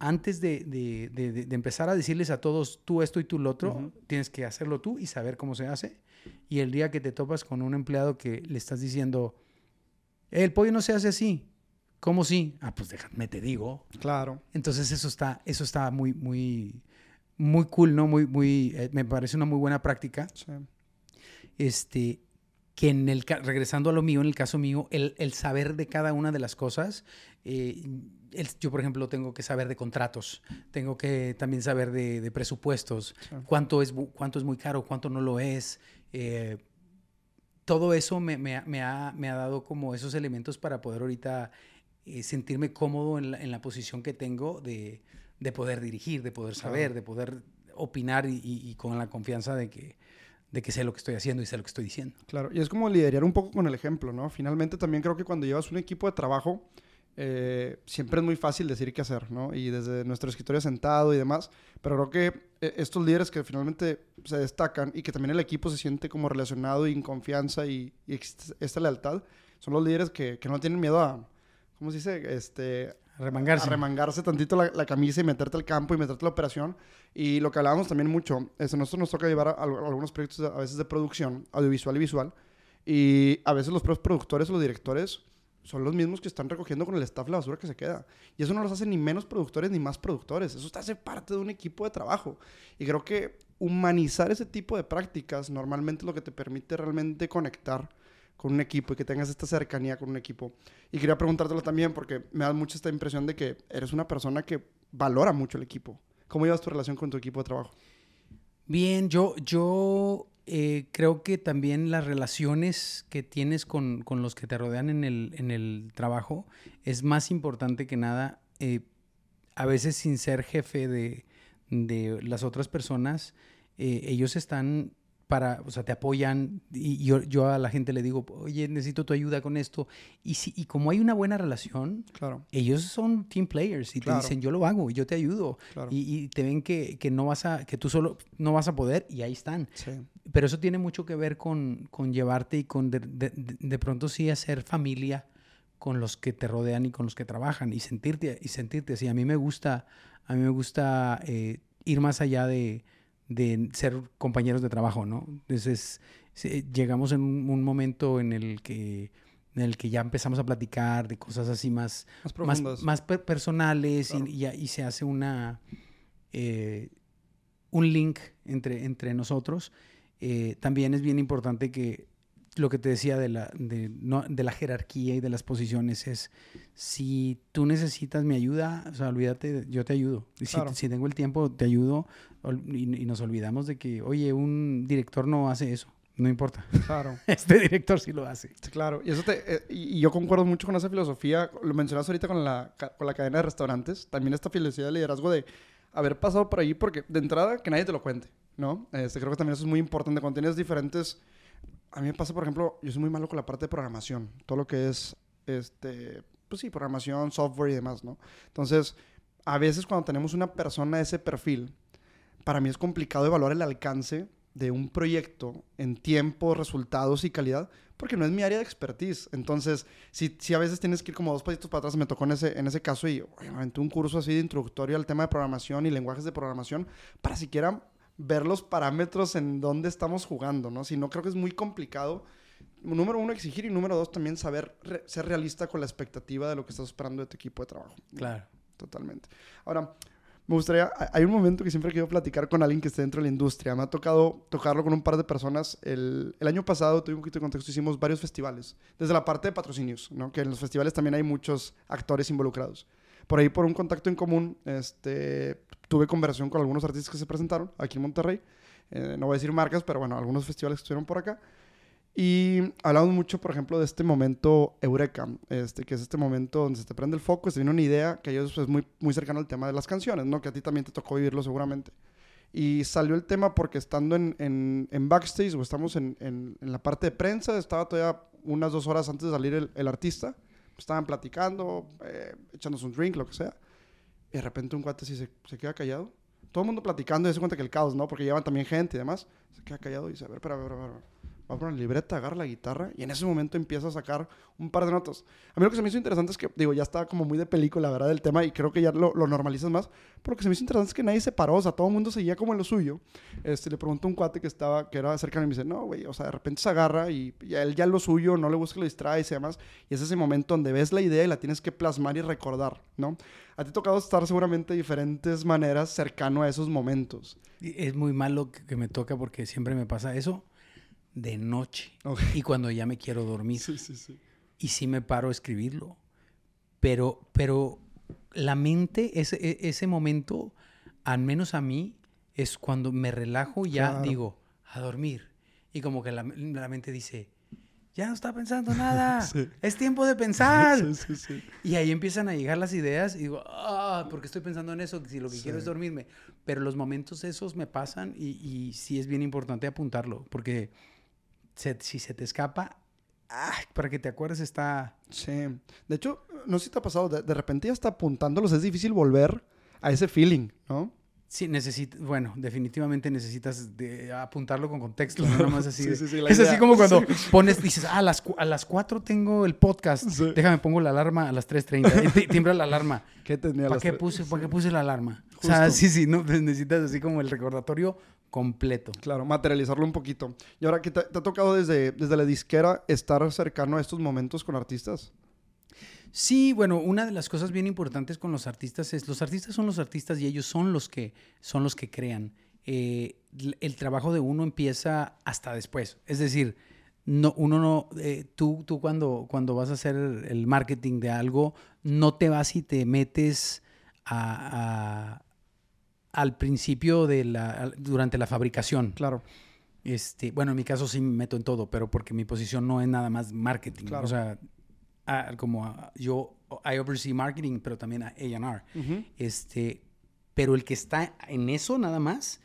S1: antes de, de- de- empezar a decirles a todos tú esto y tú lo otro, tienes que hacerlo tú y saber cómo se hace. Y el día que te topas con un empleado que le estás diciendo, "Eh, el pollo no se hace así, ¿cómo sí? Ah, pues déjame te digo.
S2: Claro.
S1: Entonces eso está, eso está muy, muy, muy cool, ¿no? Muy, muy, eh, me parece una muy buena práctica
S2: Sí.
S1: este, que en el, regresando a lo mío, en el caso mío, el, el saber de cada una de las cosas, eh, el- yo por ejemplo tengo que saber de contratos, tengo que también saber de, de presupuestos,
S2: Sí.
S1: cuánto, es, cuánto es muy caro, cuánto no lo es. eh, todo eso me, me ha- me ha, me ha dado como esos elementos para poder ahorita eh, sentirme cómodo en la, en la posición que tengo de, de poder dirigir, de poder
S2: Claro.
S1: saber, de poder opinar y, y- y con la confianza de que, de que sé lo que estoy haciendo y sé lo que estoy diciendo.
S2: Claro, y es como liderar un poco con el ejemplo, ¿no? Finalmente también creo que cuando llevas un equipo de trabajo, eh, siempre es muy fácil decir qué hacer, ¿no? Y desde nuestro escritorio sentado y demás, pero creo que eh, estos líderes que finalmente se destacan y que también el equipo se siente como relacionado y en confianza y, y esta lealtad, son los líderes que, que no tienen miedo a, ¿cómo se dice? Este,
S1: Remangarse.
S2: a remangarse tantito la, la camisa y meterte al campo y meterte a la operación. Y lo que hablábamos también mucho, es, a nosotros nos toca llevar a, a algunos proyectos a veces de producción, audiovisual y visual. Y a veces los propios productores o los directores son los mismos que están recogiendo con el staff la basura que se queda. Y eso no los hace ni menos productores ni más productores. Eso te hace parte de un equipo de trabajo. Y creo que humanizar ese tipo de prácticas normalmente es lo que te permite realmente conectar con un equipo y que tengas esta cercanía con un equipo. Y quería preguntártelo también porque me da mucho esta impresión de que eres una persona que valora mucho el equipo. ¿Cómo llevas tu relación con tu equipo de trabajo?
S1: Bien, yo, yo eh, creo que también las relaciones que tienes con, con los que te rodean en el, en el trabajo es más importante que nada. eh, a veces sin ser jefe de, de las otras personas, eh, ellos están para, o sea, te apoyan y yo, yo a la gente le digo, oye, necesito tu ayuda con esto. Y, si, y como hay una buena relación,
S2: Claro,
S1: ellos son team players y
S2: Claro.
S1: te dicen, yo lo hago, yo te ayudo.
S2: claro.
S1: Y, y te ven que, que no vas a, que tú solo no vas a poder y ahí están.
S2: sí,
S1: Pero eso tiene mucho que ver con, con llevarte y con de, de- de- de pronto sí hacer familia con los que te rodean y con los que trabajan y sentirte y sentirte así. A mí me gusta, a mí me gusta eh, ir más allá de, de ser compañeros de trabajo, ¿no? Entonces llegamos en un, momento en el que en el que ya empezamos a platicar de cosas así más
S2: más
S1: más,
S2: profundas.
S1: más per- personales y-
S2: Claro.
S1: y, ya- y se hace una eh, un link entre, entre nosotros. Eh, también es bien importante que lo que te decía de la, de, no- de la jerarquía y de las posiciones es si tú necesitas mi ayuda, o sea, olvídate, yo te ayudo. Y
S2: Claro.
S1: si tengo el tiempo, te ayudo. Y, y nos olvidamos de que, oye, un director no hace eso. No importa.
S2: Claro, (laughs)
S1: Este director sí lo hace.
S2: claro. Y, eso te, eh, y yo concuerdo mucho con esa filosofía. Lo mencionas ahorita con la, con la cadena de restaurantes. También esta filosofía de liderazgo de haber pasado por ahí, porque de entrada que nadie te lo cuente, ¿no? Este, creo que también eso es muy importante. Cuando tienes diferentes... A mí me pasa, por ejemplo, yo soy muy malo con la parte de programación. Todo lo que es, este, pues sí, programación, software y demás, ¿no? Entonces, a veces cuando tenemos una persona de ese perfil, para mí es complicado evaluar el alcance de un proyecto en tiempo, resultados y calidad, porque no es mi área de expertise. Entonces, si, si a veces tienes que ir como dos pasitos para atrás, me tocó en ese, en ese caso y aventé un curso así de introductorio al tema de programación y lenguajes de programación para siquiera ver los parámetros en dónde estamos jugando, ¿no? Si no, creo que es muy complicado número uno, exigir y número dos, también saber ser realista con la expectativa de lo que estás esperando de tu equipo de trabajo.
S1: Claro.
S2: Totalmente. Ahora, me gustaría, hay un momento que siempre quiero platicar con alguien que esté dentro de la industria. Me ha tocado tocarlo con un par de personas. El, el año pasado, tuve un poquito de contexto, hicimos varios festivales. Desde la parte de patrocinios, ¿no? Que en los festivales también hay muchos actores involucrados. Por ahí, por un contacto en común, este, tuve conversación con algunos artistas que se presentaron aquí en Monterrey. Eh, no voy a decir marcas, pero bueno, algunos festivales que estuvieron por acá. Y hablamos mucho, por ejemplo, de este momento eureka, este, que es este momento donde se te prende el foco, se viene una idea que ellos es muy, muy cercano al tema de las canciones, ¿no? Que a ti también te tocó vivirlo seguramente. Y salió el tema porque estando en, en, en backstage o estamos en, en, la parte de prensa, estaba todavía unas dos horas antes de salir el, el artista, estaban platicando, eh, echándose un drink, lo que sea. Y de repente un cuate así se, queda callado. Todo el mundo platicando y se cuenta que el caos, ¿no? Porque llevan también gente y demás. Se queda callado y dice, a ver, espera, espera, espera va a poner la libreta, agarra la guitarra y en ese momento empieza a sacar un par de notas. A mí lo que se me hizo interesante es que, digo, ya estaba como muy de película, ¿verdad? Del tema y creo que ya lo, normalizas más. Pero lo que se me hizo interesante es que nadie se paró, o sea, todo el mundo seguía como en lo suyo. Este, le preguntó a un cuate que estaba, que era cercano y me dice, no, güey, o sea, de repente se agarra y, él ya lo suyo, no le busca, lo distrae y demás. Y es ese momento donde ves la idea y la tienes que plasmar y recordar, ¿no? A ti ha tocado estar seguramente de diferentes maneras cercano a esos momentos.
S1: Es muy malo que me toca porque siempre me pasa eso de noche y cuando ya me quiero dormir. Sí, sí, sí. Y sí me paro a escribirlo. Pero, pero la mente, ese, e, ese momento, al menos a mí, es cuando me relajo ya digo, a dormir. Y como que la, mente dice, ya no está pensando nada, (laughs) es tiempo de pensar. (laughs) y ahí empiezan a llegar las ideas y digo, ah, porque estoy pensando en eso, si lo que quiero es dormirme. Pero los momentos esos me pasan y, y sí es bien importante apuntarlo, porque si se te escapa, para que te acuerdes está...
S2: Sí. De hecho, no sé si te ha pasado, de, repente ya está apuntándolos, es difícil volver a ese feeling, ¿no?
S1: Sí, necesitas, bueno, definitivamente necesitas de apuntarlo con contexto, no más así. es así como cuando pones, dices, ah, a las, a las 4 tengo el podcast, déjame pongo la alarma a las 3.30, tiembla la alarma. ¿Qué tenía ¿Para qué, puse, ¿Para qué puse la alarma? O sea, sí, sí, no, (laughs) necesitas así como el recordatorio completo.
S2: Claro, materializarlo un poquito. Y ahora, ¿qué te, te ha tocado desde, desde la disquera estar cercano a estos momentos con artistas?
S1: Sí, bueno, una de las cosas bien importantes con los artistas es, los artistas son los artistas y ellos son los que, son los que crean. Eh, el trabajo de uno empieza hasta después. Es decir, no, uno no, eh, tú, tú cuando, cuando vas a hacer el marketing de algo, no te vas y te metes a al principio de la, durante la fabricación.
S2: Claro.
S1: Este, bueno, en mi caso sí me meto en todo, pero porque mi posición no es nada más marketing. Claro. O sea, como yo, I oversee marketing, pero también a A&R. este, pero el que está en eso nada más,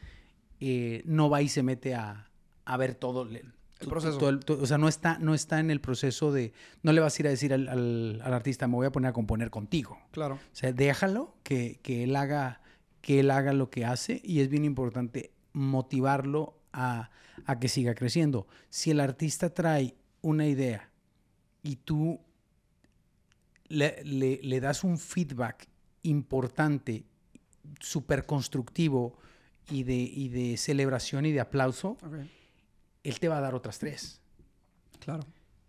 S1: eh, no va y se mete a, a ver todo el, proceso. o sea, no está, no está en el proceso de, no le vas a ir a decir al, al, al, artista, me voy a poner a componer contigo.
S2: Claro.
S1: O sea, déjalo que, que él haga que él haga lo que hace y es bien importante motivarlo a, que siga creciendo. Si el artista trae una idea y tú le, das un feedback importante, súper constructivo y de, de celebración y de aplauso, él te va a dar otras tres.
S2: Claro.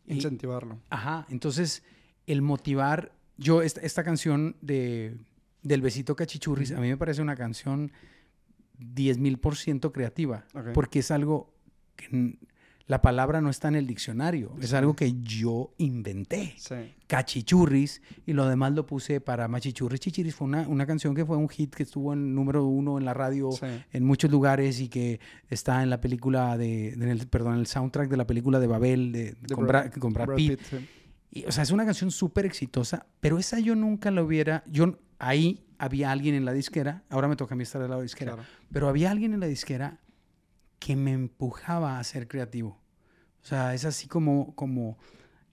S2: Incentivarlo.
S1: ajá. Entonces, el motivar. Yo, esta canción de del Besito Cachichurris, a mí me parece una canción 10 mil por ciento creativa, porque es algo que la palabra no está en el diccionario, es algo que yo inventé. Cachichurris, y lo demás lo puse para Machichurris. Chichiris fue una, una, canción que fue un hit que estuvo en número uno en la radio en muchos lugares y que está en la película de, el, perdón, en el soundtrack de la película de Babel de, con, Brad, Pitt. y, o sea, es una canción súper exitosa, pero esa yo nunca la hubiera, yo ahí había alguien en la disquera, ahora me toca a mí estar al lado de la disquera, pero había alguien en la disquera que me empujaba a ser creativo. O sea, es así como, como,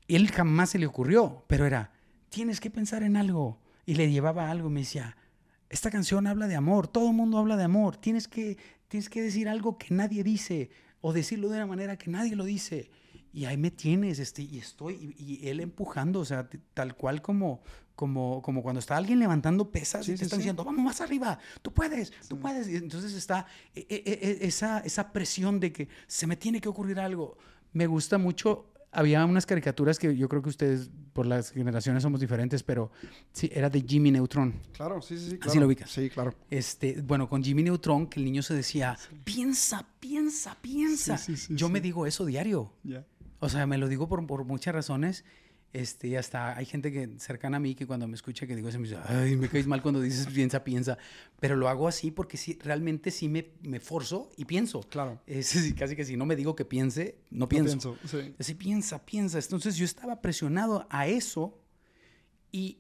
S1: él jamás se le ocurrió, pero era, tienes que pensar en algo. Y le llevaba algo y me decía, esta canción habla de amor, todo el mundo habla de amor, tienes que, tienes que decir algo que nadie dice o decirlo de una manera que nadie lo dice. Y ahí me tienes, este, y estoy, y, él empujando, o sea, tal cual como, como, como cuando está alguien levantando pesas y te están diciendo, vamos más arriba, tú puedes, tú puedes. Y entonces está e, e, e, esa, esa presión de que se me tiene que ocurrir algo. Me gusta mucho había unas caricaturas que yo creo que ustedes, por las generaciones, somos diferentes, pero sí, era de Jimmy Neutron.
S2: Claro, sí, sí, sí. Claro.
S1: Así lo ubicas.
S2: Sí, claro.
S1: Este, bueno, con Jimmy Neutron, que el niño se decía, piensa, piensa, piensa.
S2: Sí, sí, sí,
S1: yo
S2: sí.
S1: me digo eso diario.
S2: Ya.
S1: O sea, me lo digo por, por muchas razones. Este, y hasta hay gente que cercana a mí que cuando me escucha que digo eso me dice, ay, me caes mal cuando dices piensa, piensa. Pero lo hago así porque sí, realmente sí me, me forzo y pienso.
S2: Claro. (laughs)
S1: Es casi que si no me digo que piense, no
S2: No
S1: pienso.
S2: sí.
S1: Así piensa, piensa. Entonces yo estaba presionado a eso y,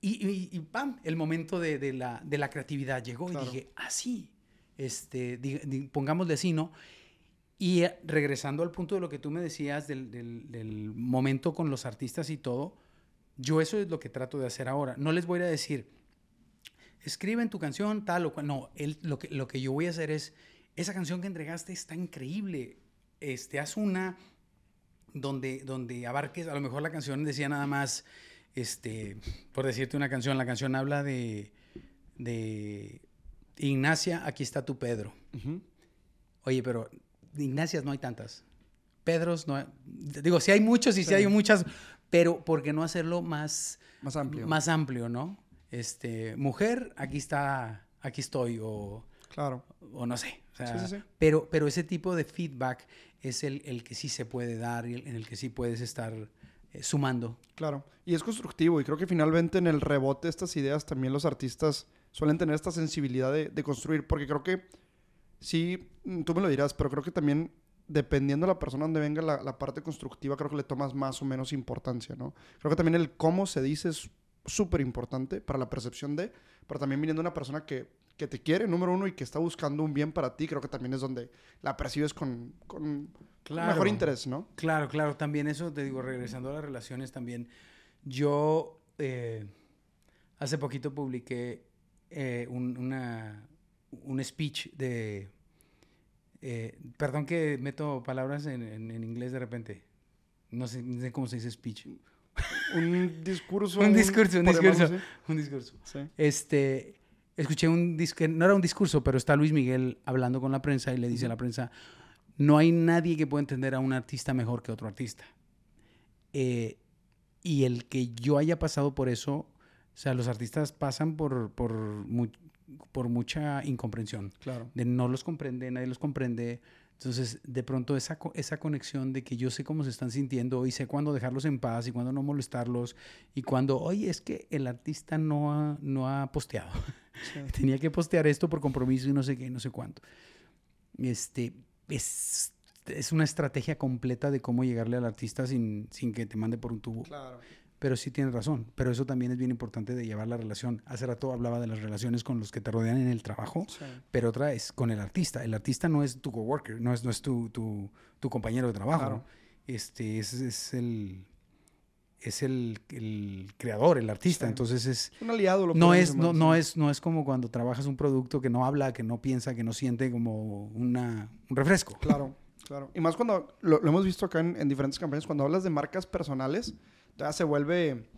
S1: y, y- y ¡pam! El momento de, de la, de la creatividad llegó
S2: Claro.
S1: y dije, así, este, di- di- pongámosle así, ¿no? Y eh, regresando al punto de lo que tú me decías del, del- del momento con los artistas y todo, yo eso es lo que trato de hacer ahora. No les voy a decir, escriben tu canción tal o cual. No, él, lo, que, lo que yo voy a hacer es, esa canción que entregaste está increíble. Este, haz una donde, donde abarques, a lo mejor la canción decía nada más, este, por decirte una canción, la canción habla de, de Ignacia, aquí está tu Pedro. Oye, pero Ignacias no hay tantas. Pedros no hay, digo, sí hay muchos y sí,
S2: Sí.
S1: hay muchas, pero ¿por qué no hacerlo más,
S2: Más amplio.
S1: más amplio, no? Este, mujer, aquí está, aquí estoy, o,
S2: Claro.
S1: o no sé. o sea,
S2: Sí, sí, sí.
S1: Pero, pero ese tipo de feedback es el, el que sí se puede dar y el- en el que sí puedes estar eh, sumando.
S2: Claro, y es constructivo y creo que finalmente en el rebote de estas ideas también los artistas suelen tener esta sensibilidad de, de construir, porque creo que sí, mm, tú me lo dirás, pero creo que también dependiendo de la persona donde venga la, la parte constructiva, creo que le tomas más o menos importancia, ¿no? Creo que también el cómo se dice es súper importante para la percepción de, pero también viniendo una persona que, que te quiere, número uno, y que está buscando un bien para ti, creo que también es donde la percibes con, con
S1: Claro.
S2: mejor interés, ¿no?
S1: Claro, claro, también eso, te digo, regresando a las relaciones también, yo eh, hace poquito publiqué eh, un, una, un speech de, eh, perdón que meto palabras en, en- en inglés de repente, no sé, no sé cómo se dice speech,
S2: Un discurso. (laughs)
S1: Un discurso, un discurso. un discurso.
S2: Sí.
S1: Este, escuché un disco, no era un discurso, pero está Luis Miguel hablando con la prensa y le dice a la prensa, no hay nadie que pueda entender a un artista mejor que otro artista. Eh, y el que yo haya pasado por eso, o sea, los artistas pasan por, por, mu- por mucha incomprensión,
S2: Claro.
S1: de no los comprende, nadie los comprende. Entonces, de pronto esa, co- esa conexión de que yo sé cómo se están sintiendo y sé cuándo dejarlos en paz y cuándo no molestarlos y cuando, oye, es que el artista no ha, no ha posteado.
S2: Sí. (laughs)
S1: Tenía que postear esto por compromiso y no sé qué, no sé cuánto. Este, es, es una estrategia completa de cómo llegarle al artista sin, sin que te mande por un tubo.
S2: Claro.
S1: Pero sí tienes razón. Pero eso también es bien importante de llevar la relación. Hace rato hablaba de las relaciones con los que te rodean en el trabajo,
S2: Sí.
S1: pero otra es con el artista. El artista no es tu coworker, no es, no es tu, tu, tu compañero de trabajo.
S2: Claro.
S1: Este es, es el es el, el creador, el artista.
S2: Sí.
S1: Entonces es
S2: Un aliado. Lo
S1: no es, no, no es, no es como cuando trabajas un producto que no habla, que no piensa, que no siente como una, un refresco.
S2: Claro, claro. Y más cuando lo, lo hemos visto acá en, en diferentes campañas, cuando hablas de marcas personales, ya se vuelve,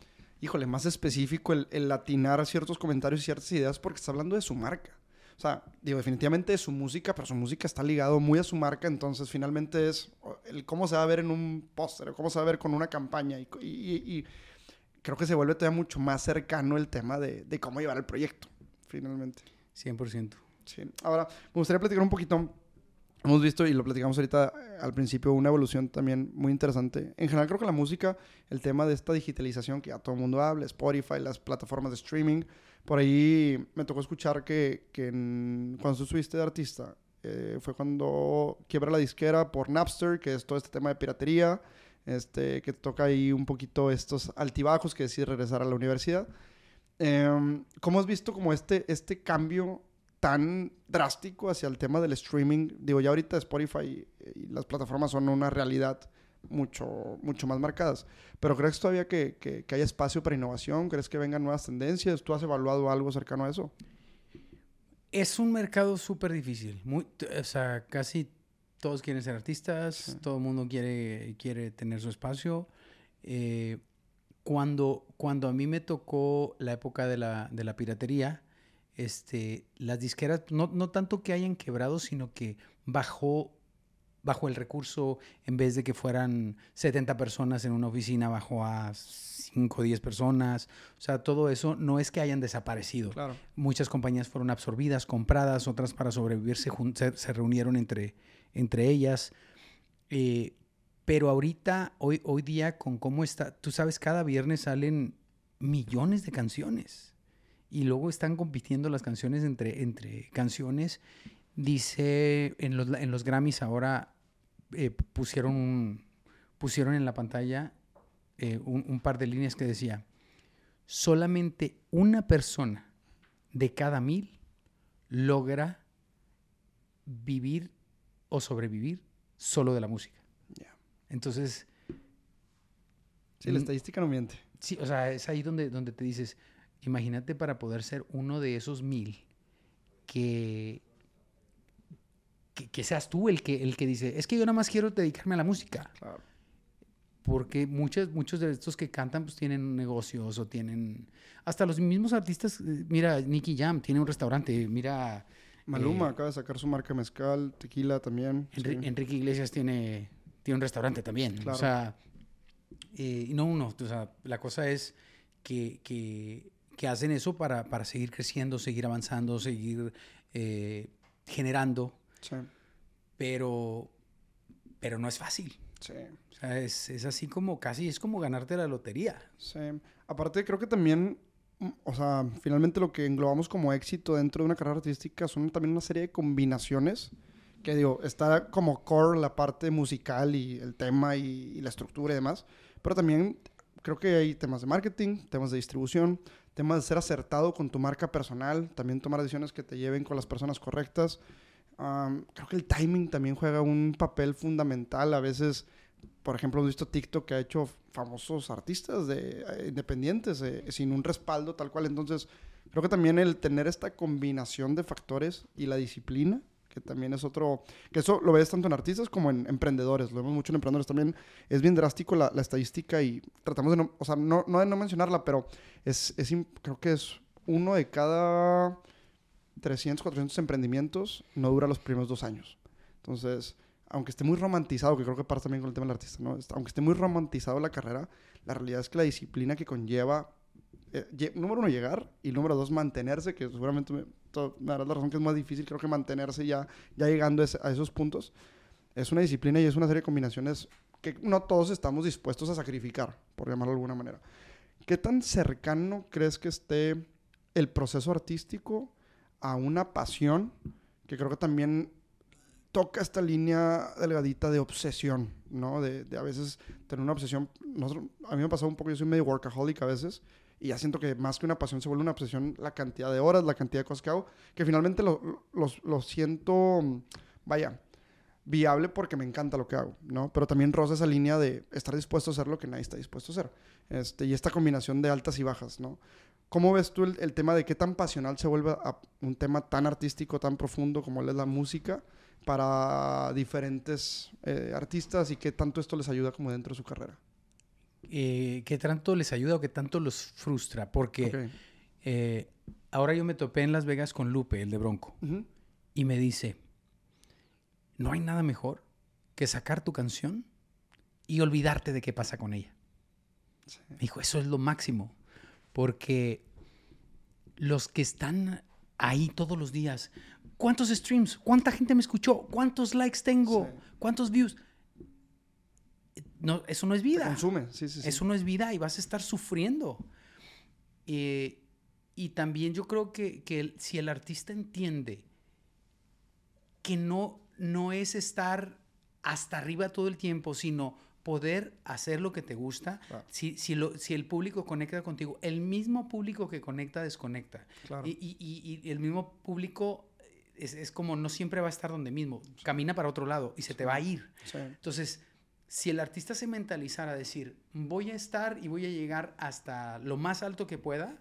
S2: híjole, más específico el, el atinar ciertos comentarios y ciertas ideas porque está hablando de su marca. O sea, digo, definitivamente de su música, pero su música está ligado muy a su marca, entonces finalmente es el cómo se va a ver en un póster, o cómo se va a ver con una campaña y, y- y creo que se vuelve todavía mucho más cercano el tema de, de cómo llevar el proyecto, finalmente.
S1: 100%.
S2: Sí. Ahora, me gustaría platicar un poquito. Hemos visto, y lo platicamos ahorita eh, al principio, una evolución también muy interesante. En general, creo que la música, el tema de esta digitalización que ya todo el mundo habla, Spotify, las plataformas de streaming, por ahí me tocó escuchar que, que en- cuando tú estuviste de artista, eh, fue cuando quiebra la disquera por Napster, que es todo este tema de piratería, este, que toca ahí un poquito estos altibajos que decides regresar a la universidad. Em, ¿Cómo has visto como este, este cambio tan drástico hacia el tema del streaming? Digo, ya ahorita Spotify y las plataformas son una realidad mucho, mucho más marcadas. Pero ¿crees todavía que, que, que hay espacio para innovación? ¿Crees que vengan nuevas tendencias? ¿Tú has evaluado algo cercano a eso?
S1: Es un mercado súper difícil. Muy, o sea, casi todos quieren ser artistas,
S2: Sí.
S1: todo el mundo quiere, quiere tener su espacio. Eh, cuando, cuando a mí me tocó la época de la, de la piratería, este, las disqueras, no, no tanto que hayan quebrado, sino que bajó bajo el recurso, en vez de que fueran 70 personas en una oficina, bajó a 5 o 10 personas. O sea, todo eso no es que hayan desaparecido.
S2: Claro.
S1: Muchas compañías fueron absorbidas, compradas, otras para sobrevivir se- se reunieron entre, entre ellas. Eh, pero ahorita, hoy, hoy día, con cómo está, tú sabes, cada viernes salen millones de canciones. Y luego están compitiendo las canciones entre, entre canciones. Dice, en los, en los Grammys ahora eh, pusieron, pusieron en la pantalla eh, un, un par de líneas que decía, solamente una persona de cada mil logra vivir o sobrevivir solo de la música. Entonces,
S2: Sí, la
S1: Mm.
S2: estadística no miente.
S1: sí, o sea, es ahí donde, donde te dices, imagínate para poder ser uno de esos mil que, que, que seas tú el que, el que dice, es que yo nada más quiero dedicarme a la música.
S2: Claro.
S1: Porque muchos, muchos de estos que cantan pues tienen negocios o tienen... Hasta los mismos artistas, eh, mira, Nicky Jam tiene un restaurante, mira...
S2: Maluma
S1: eh,
S2: acaba de sacar su marca mezcal, tequila también.
S1: Enri-
S2: sí.
S1: Enrique Iglesias tiene, tiene un restaurante también.
S2: Claro.
S1: O sea, eh, no uno, o sea, la cosa es que, que, que hacen eso para, para seguir creciendo, seguir avanzando, seguir eh, generando,
S2: Sí,
S1: pero, pero no es fácil.
S2: sí,
S1: O sea, es, es así como casi, es como ganarte la lotería.
S2: sí. Aparte, creo que también, mm, o sea, finalmente lo que englobamos como éxito dentro de una carrera artística son también una serie de combinaciones. Que digo, está como core la parte musical y el tema y, y la estructura y demás. Pero también creo que hay temas de marketing, temas de distribución, temas de ser acertado con tu marca personal, también tomar decisiones que te lleven con las personas correctas. Am, creo que el timing también juega un papel fundamental. A veces, por ejemplo, he visto TikTok que ha hecho famosos artistas de, eh, independientes eh, sin un respaldo tal cual. Entonces, creo que también el tener esta combinación de factores y la disciplina, que también es otro, que eso lo ves tanto en artistas como en emprendedores, lo vemos mucho en emprendedores también, es bien drástico la, estadística y tratamos de no, o sea, no, no de no mencionarla, pero es, es, creo que es uno de cada 300, 400 emprendimientos no dura los primeros dos años. Entonces, aunque esté muy romantizado, que creo que pasa también con el tema del artista, ¿no? Aunque esté muy romantizado la carrera, la realidad es que la disciplina que conlleva, eh, número uno, llegar, y número dos, mantenerse, que seguramente me, me darás la razón que es más difícil, creo que mantenerse ya, ya llegando a esos puntos, es una disciplina y es una serie de combinaciones que no todos estamos dispuestos a sacrificar, por llamarlo de alguna manera. ¿Qué tan cercano crees que esté el proceso artístico a una pasión que creo que también toca esta línea delgadita de obsesión, ¿no? De, de a veces tener una obsesión. Nosotros, a mí me ha pasado un poco, yo soy medio workaholic a veces, y ya siento que más que una pasión se vuelve una obsesión la cantidad de horas, la cantidad de cosas que hago, que finalmente lo, lo- siento, vaya, viable porque me encanta lo que hago, ¿no? Pero también roza esa línea de estar dispuesto a hacer lo que nadie está dispuesto a hacer. Este, y esta combinación de altas y bajas, ¿no? ¿Cómo ves tú el, tema de qué tan pasional se vuelve un tema tan artístico, tan profundo como es la música para diferentes eh, artistas y qué tanto esto les ayuda como dentro de su carrera?
S1: Eh, ¿Qué tanto les ayuda o qué tanto los frustra? Porque eh, ahora yo me topé en Las Vegas con Lupe, el de Bronco, y me dice, no hay nada mejor que sacar tu canción y olvidarte de qué pasa con ella.
S2: Sí.
S1: Me dijo, eso es lo máximo, porque los que están ahí todos los días, ¿cuántos streams? ¿Cuánta gente me escuchó? ¿Cuántos likes tengo?
S2: Sí.
S1: ¿Cuántos views? No, eso no es
S2: Te
S1: vida.
S2: consume, sí, sí, sí.
S1: Eso no es vida y vas a estar sufriendo. Eh, y también yo creo que, que el- si el artista entiende que no, no es estar hasta arriba todo el tiempo, sino poder hacer lo que te gusta,
S2: Claro.
S1: si, si, lo- si el público conecta contigo, el mismo público que conecta, desconecta.
S2: Claro.
S1: Y, y- y- el mismo público es, es como no siempre va a estar donde mismo, camina para otro lado y se te va a ir.
S2: Sí.
S1: Entonces, si el artista se mentalizara a decir, voy a estar y voy a llegar hasta lo más alto que pueda,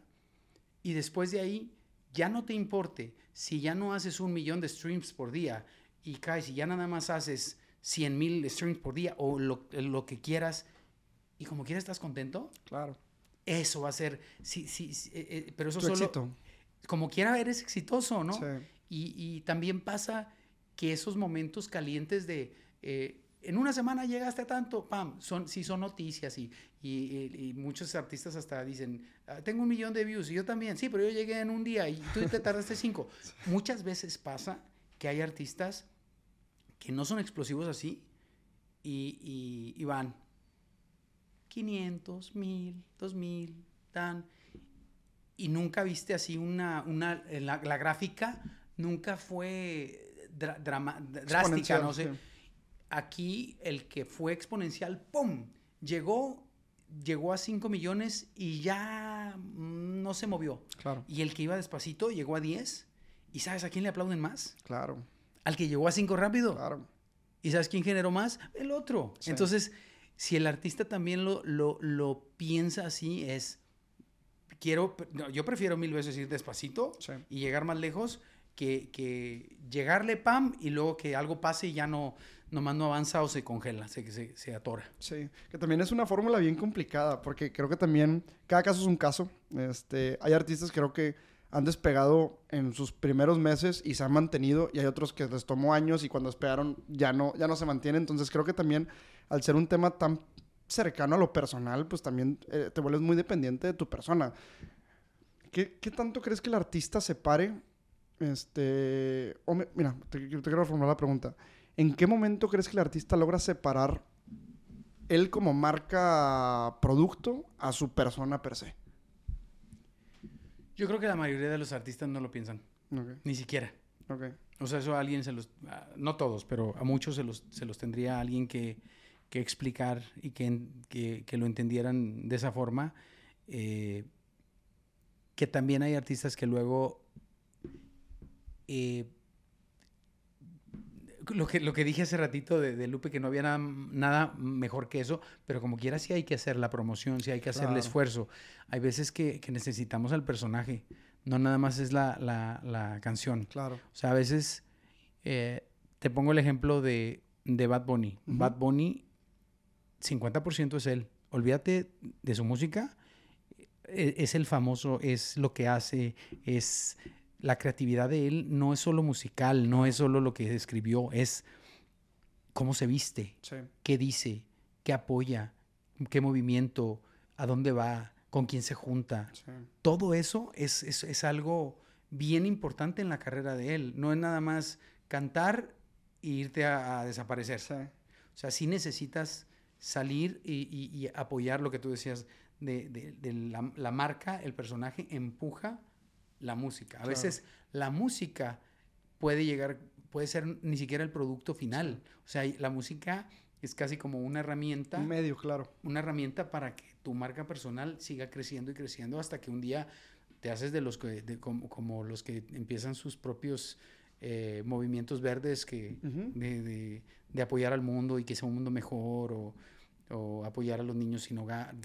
S1: y después de ahí ya no te importe si ya no haces un millón de streams por día y caes y ya nada más haces 100 mil streams por día o lo, lo que quieras, y como quieras estás contento,
S2: Claro.
S1: eso va a ser, sí, sí, sí, eh, eh, pero eso
S2: Tu
S1: solo,
S2: éxito.
S1: como quiera eres exitoso, ¿no?
S2: Sí.
S1: Y, y también pasa que esos momentos calientes de eh, en una semana llegaste a tanto, pam, son, sí son noticias y, y, y muchos artistas hasta dicen, ah, tengo un millón de views y yo también, sí, pero yo llegué en un día y tú te tardaste cinco. (laughs) Muchas veces pasa que hay artistas que no son explosivos así y, y van 500, 1000, 2000, tan. Y nunca viste así una, una la, la gráfica nunca fue drástica, no sé. Aquí el que fue exponencial, ¡pum! Llegó, llegó a 5 millones y ya no se movió.
S2: Claro.
S1: Y el que iba despacito llegó a 10. ¿Y sabes a quién le aplauden más?
S2: Claro.
S1: Al que llegó a 5 rápido.
S2: Claro.
S1: ¿Y sabes quién generó más? El otro. Entonces, si el artista también lo, lo, lo piensa así, es, quiero, yo prefiero mil veces ir despacito y llegar más lejos que, que, llegarle pam y luego que algo pase y ya no, nomás no avanza o se congela, se, se, se atora.
S2: Sí, que también es una fórmula bien complicada, porque creo que también cada caso es un caso. Este, hay artistas creo que han despegado en sus primeros meses y se han mantenido, y hay otros que les tomó años y cuando despegaron ya no, ya no se mantienen. Entonces creo que también al ser un tema tan cercano a lo personal, pues también eh, te vuelves muy dependiente de tu persona. ¿Qué, ¿Qué, tanto crees que el artista se pare este, mira, te, quiero formular la pregunta. ¿En qué momento crees que el artista logra separar él como marca producto a su persona per se?
S1: Yo creo que la mayoría de los artistas no lo piensan. Ni siquiera. O sea, eso a alguien se los... No todos, pero a muchos se los, se los tendría alguien que, que explicar y que, que, que, lo entendieran de esa forma. Eh, que también hay artistas que luego eh, lo, que, lo que dije hace ratito de, Lupe, que no había nada, nada, mejor que eso, pero como quiera sí hay que hacer la promoción, sí hay que hacer el esfuerzo. Hay veces que, necesitamos al personaje, no nada más es la, la, canción.
S2: Claro.
S1: O sea, a veces eh, te pongo el ejemplo de, de Bad Bunny. Bad Bunny, 50% es él. Olvídate de su música, e, es el famoso, es lo que hace, es la creatividad de él no es solo musical, no es solo lo que escribió, es cómo se viste, qué dice, qué apoya, qué movimiento, a dónde va, con quién se junta. Todo eso es, es, algo bien importante en la carrera de él. No es nada más cantar e irte a, desaparecer. O sea, sí necesitas salir y, apoyar lo que tú decías de, la, marca, el personaje empuja la música. A veces la música puede llegar, puede ser ni siquiera el producto final. O sea, la música es casi como una herramienta.
S2: Un medio, claro.
S1: Una herramienta para que tu marca personal siga creciendo y creciendo hasta que un día te haces de los que, como, los que empiezan sus propios eh, movimientos verdes que, de, de, apoyar al mundo y que sea un mundo mejor o o apoyar a los niños sin hogar.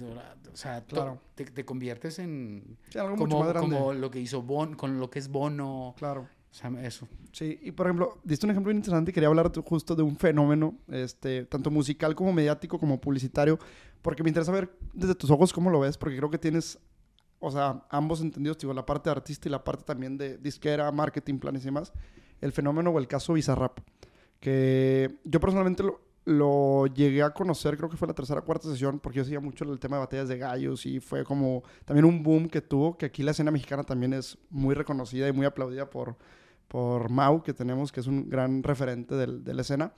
S1: O sea, te, conviertes en
S2: algo como, mucho más grande.
S1: como lo que hizo Bon, con lo que es Bono.
S2: Claro.
S1: O sea, eso.
S2: Sí, y por ejemplo, diste un ejemplo interesante y quería hablar justo de un fenómeno, este, tanto musical como mediático como publicitario, porque me interesa ver desde tus ojos cómo lo ves, porque creo que tienes, o sea, ambos entendidos, digo, la parte de artista y la parte también de disquera, marketing, planes y demás, el fenómeno o el caso Bizarrap, que yo personalmente lo, lo llegué a conocer, creo que fue la tercera o cuarta sesión, porque yo seguía mucho el tema de batallas de gallos y fue como también un boom que tuvo, que aquí la escena mexicana también es muy reconocida y muy aplaudida por, por Mau, que tenemos, que es un gran referente del, de la escena.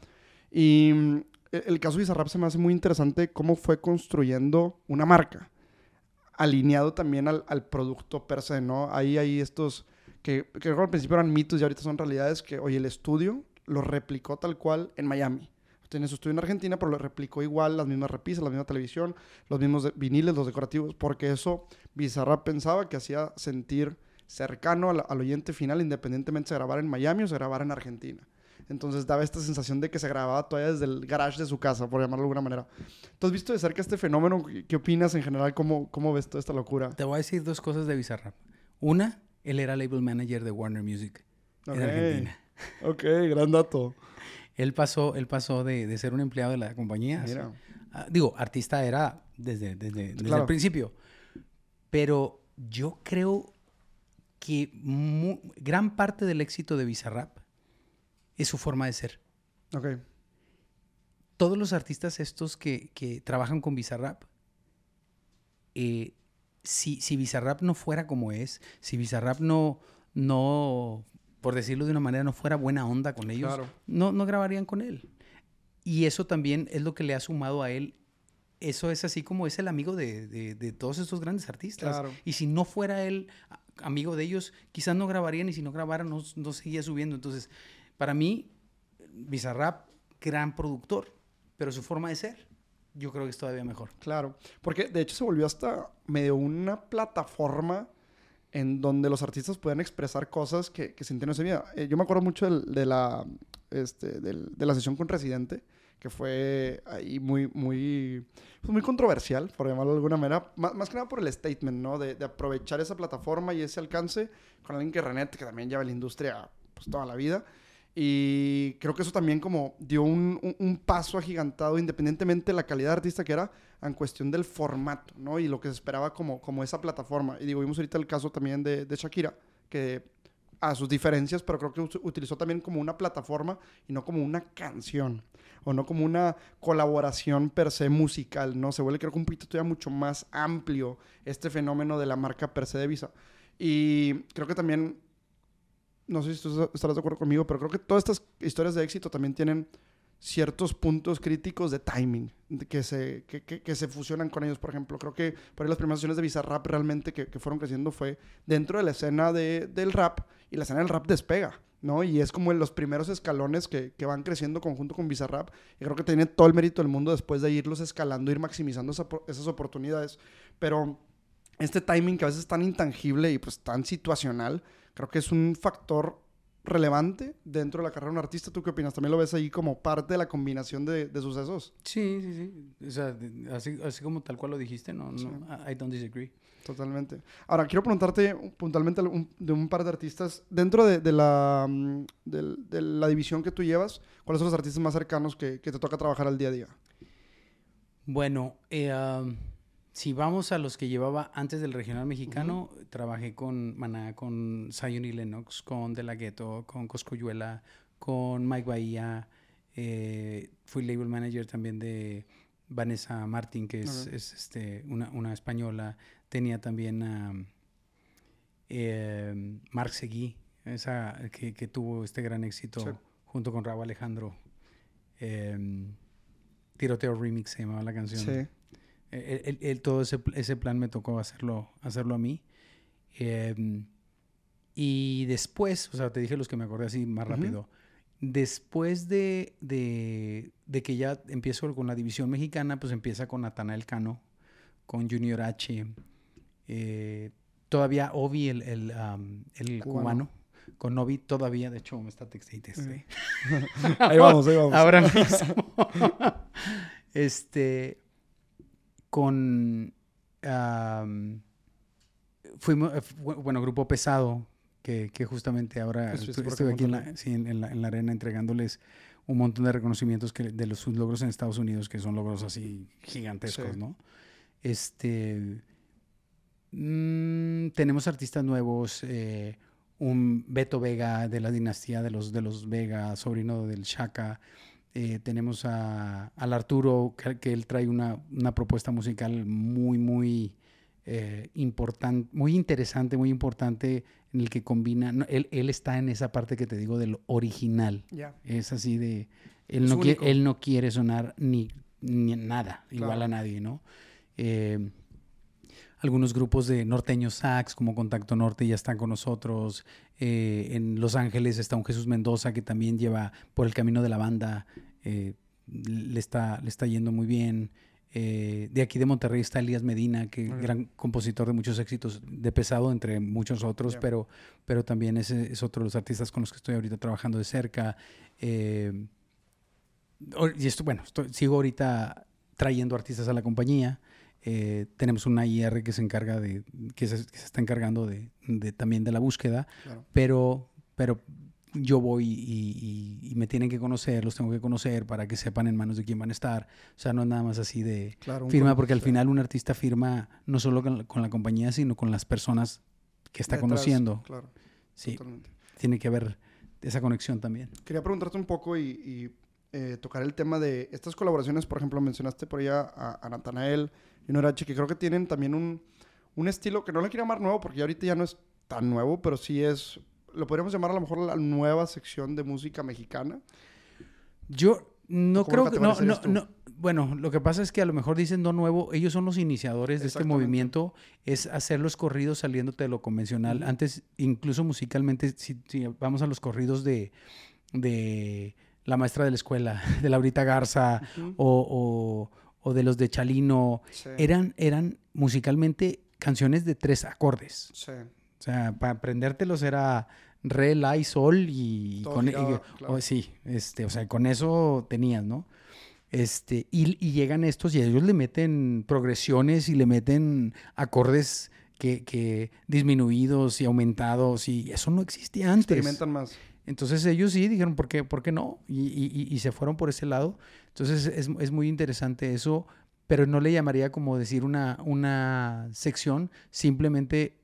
S2: Y mm, e, el caso de Bizarrap se me hace muy interesante cómo fue construyendo una marca, alineado también al, al producto per se, ¿no? Ahí hay estos que, que al principio eran mitos y ahorita son realidades que, oye, el estudio lo replicó tal cual en Miami tiene su estudio en Argentina, pero lo replicó igual, las mismas repisas, la misma televisión, los mismos viniles, los decorativos, porque eso Bizarrap pensaba que hacía sentir cercano al, oyente final, independientemente se grabara en Miami o se grabara en Argentina. Entonces daba esta sensación de que se grababa todavía desde el garage de su casa, por llamarlo de alguna manera. ¿Tú has visto de cerca este fenómeno? ¿Qué opinas en general? ¿Cómo, cómo ves toda esta locura?
S1: Te voy a decir dos cosas de Bizarrap. Una, él era label manager de Warner Music en Argentina.
S2: Ok, gran dato.
S1: Él pasó, él pasó de, ser un empleado de la compañía. Ah, digo, artista era desde, desde, el principio. Pero yo creo que gran parte del éxito de Bizarrap es su forma de ser.
S2: Ok.
S1: todos los artistas estos que, que trabajan con Bizarrap, eh, si, si Bizarrap no fuera como es, si Bizarrap no, no, por decirlo de una manera, no fuera buena onda con ellos,
S2: Claro.
S1: no, no grabarían con él. Y eso también es lo que le ha sumado a él. Eso es así como es el amigo de, de- de todos estos grandes artistas.
S2: Claro.
S1: Y si no fuera él amigo de ellos, quizás no grabarían y si no grabara no, no seguía subiendo. Entonces, para mí, Bizarrap, gran productor, pero su forma de ser, yo creo que es todavía mejor.
S2: Claro, porque de hecho se volvió hasta medio una plataforma en donde los artistas podían expresar cosas que, que sentían ese día. Eh, yo me acuerdo mucho del- de, la, este, del- de la sesión con Residente, que fue ahí muy, muy, pues muy controversial, por llamarlo de alguna manera, más, más que nada por el statement, ¿no? De, de aprovechar esa plataforma y ese alcance con alguien que René, que también lleva la industria pues, toda la vida. Y creo que eso también como dio un, un- un paso agigantado, independientemente de la calidad de artista que era, en cuestión del formato, ¿no? Y lo que se esperaba como, como esa plataforma. Y digo, vimos ahorita el caso también de, de Shakira, que a sus diferencias, pero creo que utilizó también como una plataforma y no como una canción. O no como una colaboración per se musical, ¿no? Se vuelve creo que un poquito todavía mucho más amplio este fenómeno de la marca per se de Visa. Y creo que también no sé si tú estarás de acuerdo conmigo, pero creo que todas estas historias de éxito también tienen ciertos puntos críticos de timing que, se, que, que- se fusionan con ellos. Por ejemplo, creo que por ahí las primeras sesiones de Bizarrap realmente que, que fueron creciendo fue dentro de la escena de- del rap y la escena del rap despega. ¿no? Y es como en los primeros escalones que, que van creciendo conjunto con Bizarrap. Y creo que tiene todo el mérito del mundo después de irlos escalando, ir maximizando esas oportunidades. Pero este timing que a veces es tan intangible y pues tan situacional, creo que es un factor relevante dentro de la carrera de un artista. ¿Tú qué opinas? ¿También lo ves ahí como parte de la combinación de, de sucesos?
S1: Sí, sí, sí. O sea, así, así como tal cual lo dijiste, no, no,
S2: Sí.
S1: I don't disagree.
S2: Totalmente. Ahora, quiero preguntarte puntualmente un- de un par de artistas. Dentro de, de la, mm, de la división que tú llevas, ¿cuáles son los artistas más cercanos que, que te toca trabajar al día a día?
S1: Bueno, eh, um, si vamos a los que llevaba antes del regional mexicano, trabajé con Maná, con Zion y Lennox, con De La Ghetto, con Coscoyuela, con Mike Bahía. eh, fui label manager también de Vanessa Martin, que es, es, este, una, una española. Tenía también a eh, Marc Seguí, esa que, que tuvo este gran éxito junto con Raúl Alejandro. Em, Tiroteo Remix se llamaba la canción.
S2: Sí.
S1: El, el- el- todo ese, ese plan me tocó hacerlo, hacerlo a mí. Em, y después, o sea, te dije los que me acordé así más rápido. Después de, de, de que ya empiezo con la división mexicana, pues empieza con Natanael Cano, con Junior H. eh, todavía Obi, el, el, el
S2: Cubano.
S1: cubano. Con Obi todavía, de hecho, me está y texte. (laughs)
S2: Ahí vamos, ahí vamos. (laughs)
S1: Ahora mismo. (laughs) este. Con. fuimos. eh, Bueno, Grupo Pesado, que, que justamente ahora estu-
S2: por
S1: estuve
S2: acá
S1: aquí en la,
S2: Monterrey.
S1: sí, en, en la, en la arena entregándoles un montón de reconocimientos que, de los, sus logros en Estados Unidos, que son logros así gigantescos,
S2: Sí.
S1: ¿no? Este. mm, tenemos artistas nuevos. eh, un Beto Vega de la dinastía de los, de los Vega, sobrino del Shaka. Eh, tenemos a, al Arturo, que, que él trae una, una propuesta musical muy, muy importante, muy interesante, muy importante, en el que combina, no, él, él está en esa parte que te digo del original.
S2: Ya.
S1: Es así de, él,
S2: Es
S1: no, quiere, él no quiere sonar ni, ni nada, igual a nadie, ¿no? Eh, algunos grupos de norteños sax, como Contacto Norte, ya están con nosotros. Eh, en Los Ángeles está un Jesús Mendoza que también lleva por el camino de la banda. eh, le, está, le está yendo muy bien. Eh, de aquí de Monterrey está Elías Medina, que
S2: Ok.
S1: gran compositor de muchos éxitos de pesado, entre muchos otros, pero, pero también ese es otro de los artistas con los que estoy ahorita trabajando de cerca. Eh, y esto, bueno, estoy- sigo ahorita trayendo artistas a la compañía. Eh, tenemos una IR que se encarga de, que se, que se está encargando de, de- también de la búsqueda,
S2: Claro.
S1: pero, pero yo voy y, y- y me tienen que conocer, los tengo que conocer para que sepan en manos de quién van a estar. O sea, no es nada más así de
S2: Claro,
S1: firma, porque al final un artista firma no solo con la, con la compañía, sino con las personas que está
S2: Detrás,
S1: conociendo.
S2: Claro,
S1: Sí,
S2: totalmente.
S1: tiene que haber esa conexión también.
S2: Quería preguntarte un poco y, y eh, tocar el tema de estas colaboraciones. Por ejemplo, mencionaste por allá a, a Natanael y Norache, que creo que tienen también un, un estilo que no le quiero llamar nuevo porque ya ahorita ya no es tan nuevo, pero sí es, lo podríamos llamar a lo mejor la nueva sección de música mexicana.
S1: Yo no
S2: ¿Cómo
S1: creo que... No, no, no. Bueno, lo que pasa es que a lo mejor dicen no nuevo. Ellos son los iniciadores de este movimiento. Es hacer los corridos saliéndote de lo convencional. Antes, incluso musicalmente, si, si vamos a los corridos de, de la maestra de la escuela, (laughs) de Laurita Garza o, o- o de los de Chalino,
S2: Sí.
S1: eran, eran musicalmente canciones de tres acordes.
S2: Sí.
S1: O sea, para aprendértelos era re, la y sol y
S2: Todo
S1: con y-
S2: girado, claro.
S1: o- sí, este, o sea, con eso tenías, ¿no? Este, y, y llegan estos y ellos le meten progresiones y le meten acordes que, que disminuidos y aumentados y eso no existía antes.
S2: Experimentan más.
S1: Entonces ellos sí dijeron, ¿por qué, ¿por qué no? Y, y- y- se fueron por ese lado. Entonces es, es muy interesante eso, pero no le llamaría como decir una, una sección, simplemente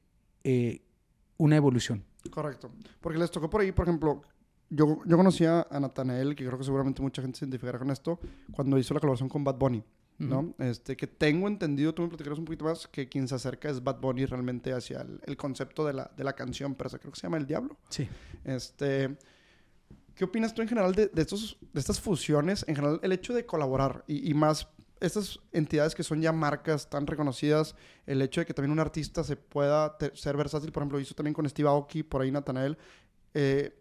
S1: eh, una evolución.
S2: Correcto. Porque les tocó por ahí, por ejemplo, yo, yo conocía a Natanael, que creo que seguramente mucha gente se identificará con esto, cuando hizo la colaboración con Bad Bunny, ¿no? Este, que tengo entendido, tú me platicarás un poquito más, que quien se acerca es Bad Bunny realmente hacia el, el concepto de la, de la canción, pero creo que se llama El Diablo.
S1: Sí.
S2: Este, ¿Qué opinas tú en general de, de estos, de estas fusiones? En general, el hecho de colaborar y, y más estas entidades que son ya marcas tan reconocidas, el hecho de que también un artista se pueda ser versátil, por ejemplo, hizo también con Steve Aoki, por ahí Natanael. Eh,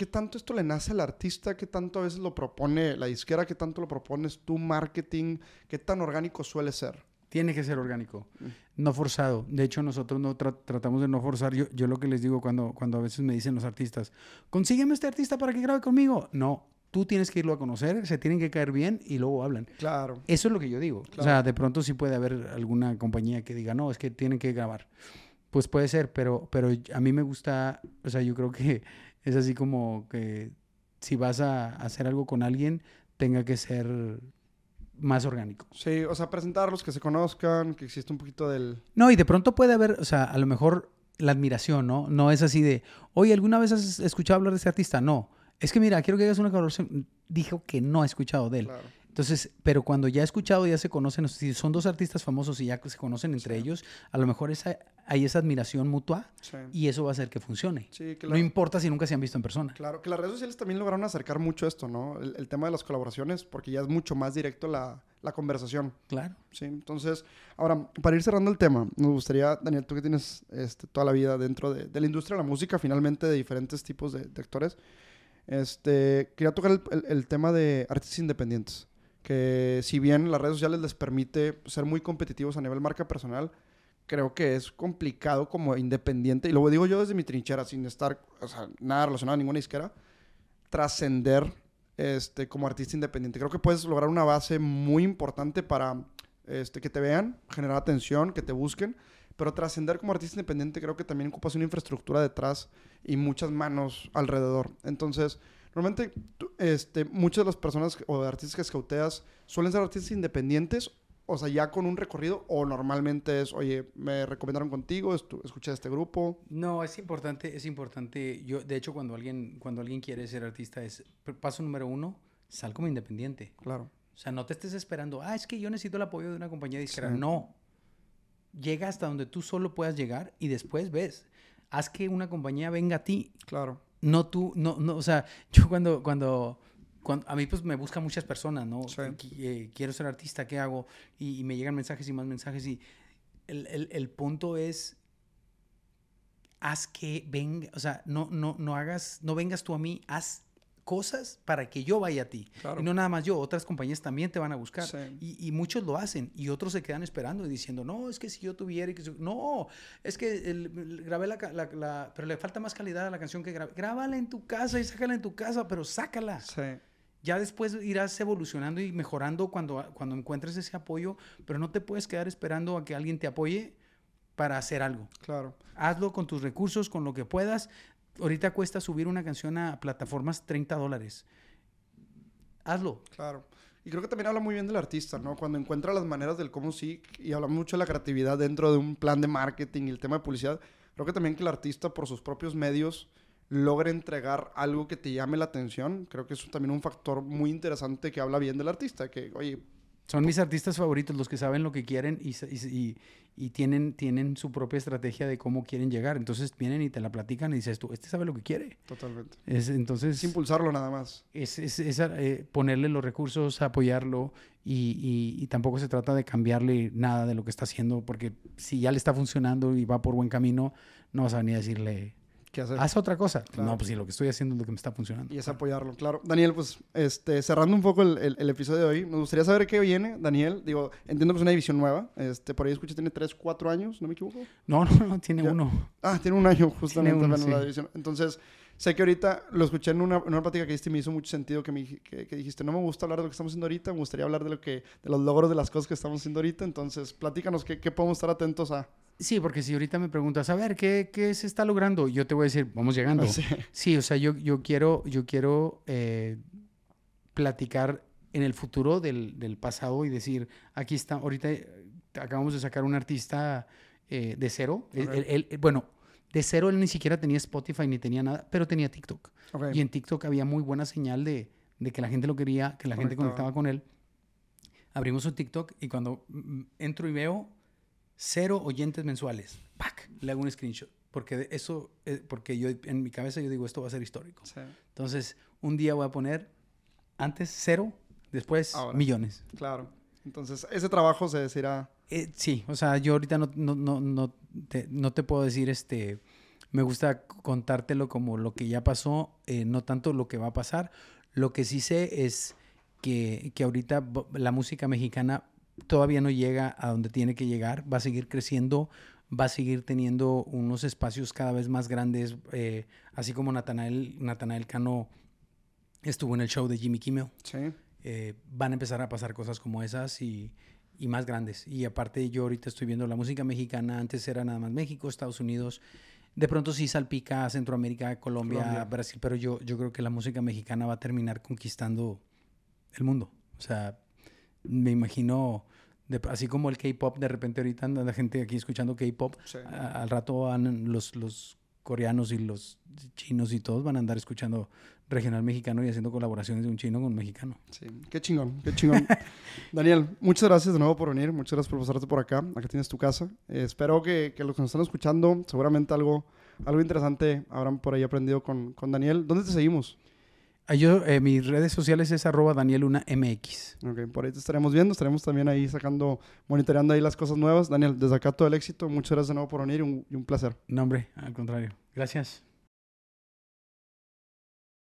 S2: ¿Qué tanto esto le nace al artista? ¿Qué tanto a veces lo propone la disquera? ¿Qué tanto lo propones tú, marketing? ¿Qué tan orgánico suele ser?
S1: Tiene que ser orgánico,
S2: Mm.
S1: no forzado. De hecho, nosotros no tra- tratamos de no forzar. Yo, yo lo que les digo cuando, cuando a veces me dicen los artistas, consígueme este artista para que grabe conmigo. No, tú tienes que irlo a conocer, se tienen que caer bien y luego hablan.
S2: Claro.
S1: Eso es lo que yo digo. O
S2: Claro.
S1: sea, de pronto sí puede haber alguna compañía que diga, no, es que tienen que grabar. Pues puede ser, pero, pero a mí me gusta, o sea, yo creo que es así como que si vas a hacer algo con alguien, tenga que ser más orgánico.
S2: Sí, o sea, presentarlos, que se conozcan, que existe un poquito del...
S1: No, y de pronto puede haber, o sea, a lo mejor la admiración, ¿no? No es así de, oye, ¿alguna vez has escuchado hablar de este artista? No. Es que mira, quiero que hagas una colaboración. Dijo que no ha escuchado de él.
S2: Claro.
S1: Entonces, pero cuando ya he escuchado, ya se conocen, si son dos artistas famosos y ya se conocen entre ellos, a lo mejor esa, hay esa admiración mutua
S2: Sí.
S1: y eso va a hacer que funcione.
S2: Sí, que
S1: No importa si nunca se han visto en persona.
S2: Claro, que las redes sociales también lograron acercar mucho esto, ¿no? El, el tema de las colaboraciones, porque ya es mucho más directo la, la conversación,
S1: Claro.
S2: ¿sí? Entonces, ahora, para ir cerrando el tema, nos gustaría, Daniel, tú que tienes este, toda la vida dentro de, de la industria de la música, finalmente de diferentes tipos de, de actores, este, quería tocar el, el- el tema de artistas independientes, que si bien las redes sociales les permite ser muy competitivos a nivel marca personal, creo que es complicado como independiente, y lo digo yo desde mi trinchera, sin estar, o sea, nada relacionado a ninguna disquera, trascender este, como artista independiente. Creo que puedes lograr una base muy importante para este, que te vean, generar atención, que te busquen, pero trascender como artista independiente creo que también ocupas una infraestructura detrás y muchas manos alrededor. Entonces, normalmente tú- este, muchas de las personas o de artistas que escauteas suelen ser artistas independientes, o sea, ya con un recorrido, o normalmente es, oye, me recomendaron contigo, escuché a este grupo.
S1: No, es importante, es importante. Yo, de hecho, cuando alguien, cuando alguien quiere ser artista, es paso número uno, sal como independiente.
S2: Claro.
S1: O sea, no te estés esperando, ah, es que yo necesito el apoyo de una compañía disquera.
S2: Sí.
S1: No. Llega hasta donde tú solo puedas llegar y después ves. Haz que una compañía venga a ti.
S2: Claro.
S1: No tú, no, no, o sea, (laughs) yo cuando, cuando, cuando a mí pues me buscan muchas personas, ¿no?
S2: Sí.
S1: Eh, quiero ser artista, ¿qué hago? Y, y me llegan mensajes y más mensajes y el, el- el punto es, haz que venga, o sea, no, no, no hagas, no vengas tú a mí, haz cosas para que yo vaya a ti.
S2: Claro.
S1: Y no nada más yo, otras compañías también te van a buscar.
S2: Sí.
S1: Y, y muchos lo hacen y otros se quedan esperando y diciendo, no, es que si yo tuviera... que si-". No, es que el- el- grabé la, la- la- Pero le falta más calidad a la canción que grabé. Grábala en tu casa y sácala en tu casa, pero sácala.
S2: Sí.
S1: Ya después irás evolucionando y mejorando cuando, cuando encuentres ese apoyo, pero no te puedes quedar esperando a que alguien te apoye para hacer algo.
S2: Claro.
S1: Hazlo con tus recursos, con lo que puedas. Ahorita cuesta subir una canción a plataformas 30 dólares. Hazlo.
S2: Claro. Y creo que también habla muy bien del artista, ¿no? Cuando encuentra las maneras del cómo sí, y habla mucho de la creatividad dentro de un plan de marketing y el tema de publicidad, creo que también que el artista por sus propios medios logre entregar algo que te llame la atención. Creo que es también un factor muy interesante que habla bien del artista, que, oye...
S1: Son mis artistas favoritos, los que saben lo que quieren y, y, y, tienen, tienen su propia estrategia de cómo quieren llegar. Entonces vienen y te la platican y dices tú, este sabe lo que quiere.
S2: Totalmente.
S1: Es, entonces,
S2: es impulsarlo nada más.
S1: Es, es, es eh, ponerle los recursos, apoyarlo y, y, tampoco se trata de cambiarle nada de lo que está haciendo, porque si ya le está funcionando y va por buen camino, no vas a venir a decirle, ¿Qué hacer? Haz otra cosa. No, pues sí, lo que estoy haciendo es lo que me está funcionando.
S2: Y es apoyarlo, claro. Daniel, pues este, cerrando un poco el, el, episodio de hoy, me gustaría saber qué viene, Daniel. Digo, entiendo que es una división nueva. Este, por ahí escuché, tiene 3, 4 años, ¿no me equivoco?
S1: No, no, no, tiene uno.
S2: Ah, tiene un año justamente en la división. Entonces, sé que ahorita lo escuché en una, en una plática que diste y me hizo mucho sentido que, me, que, que, dijiste, no me gusta hablar de lo que estamos haciendo ahorita, me gustaría hablar de, lo que, de los logros de las cosas que estamos haciendo ahorita. Entonces, platícanos qué, qué podemos estar atentos a.
S1: Sí, porque si ahorita me preguntas, a ver, ¿qué, ¿qué, se está logrando? Yo te voy a decir, vamos llegando. Sí, o sea, yo, yo quiero, yo quiero eh, platicar en el futuro del, del, pasado y decir, aquí está, ahorita eh, acabamos de sacar un artista eh, de cero. bueno, de cero él ni siquiera tenía Spotify ni tenía nada, pero tenía TikTok. Y en TikTok había muy buena señal de, de que la gente lo quería, que la gente conectaba con él. Abrimos su TikTok y cuando entro y veo cero oyentes mensuales. ¡Pac! Le hago un screenshot. Porque eso, eh, porque yo en mi cabeza yo digo, esto va a ser histórico. Entonces, un día voy a poner antes cero, después millones.
S2: Claro. Entonces, ese trabajo se decirá...
S1: Eh, sí, o sea, yo ahorita no, no, no, no, te, no te puedo decir, este, me gusta contártelo como lo que ya pasó, eh, no tanto lo que va a pasar. Lo que sí sé es que, que ahorita la música mexicana todavía no llega a donde tiene que llegar, va a seguir creciendo, va a seguir teniendo unos espacios cada vez más grandes, eh, así como Natanael, Natanael Cano estuvo en el show de Jimmy Kimmel. Eh, van a empezar a pasar cosas como esas y, y, más grandes. Y aparte yo ahorita estoy viendo la música mexicana, antes era nada más México, Estados Unidos, de pronto sí salpica Centroamérica, Colombia, Colombia, Brasil, pero yo, yo creo que la música mexicana va a terminar conquistando el mundo. O sea, me imagino, así como el K-pop, de repente ahorita anda la gente aquí escuchando K-pop, al rato van los, los coreanos y los chinos y todos van a andar escuchando regional mexicano y haciendo colaboraciones de un chino con un mexicano.
S2: Sí, qué chingón, qué chingón. (laughs) Daniel, muchas gracias de nuevo por venir, muchas gracias por pasarte por acá, acá tienes tu casa. Eh, espero que, que, los que nos están escuchando, seguramente algo, algo interesante habrán por ahí aprendido con, con Daniel. ¿Dónde te seguimos?
S1: Ah, yo, eh, mis redes sociales es arroba MX.
S2: Ok, por ahí te estaremos viendo, estaremos también ahí sacando, monitoreando ahí las cosas nuevas. Daniel, desde acá todo el éxito, muchas gracias de nuevo por venir y un, y un placer.
S1: No, hombre, al contrario. Gracias.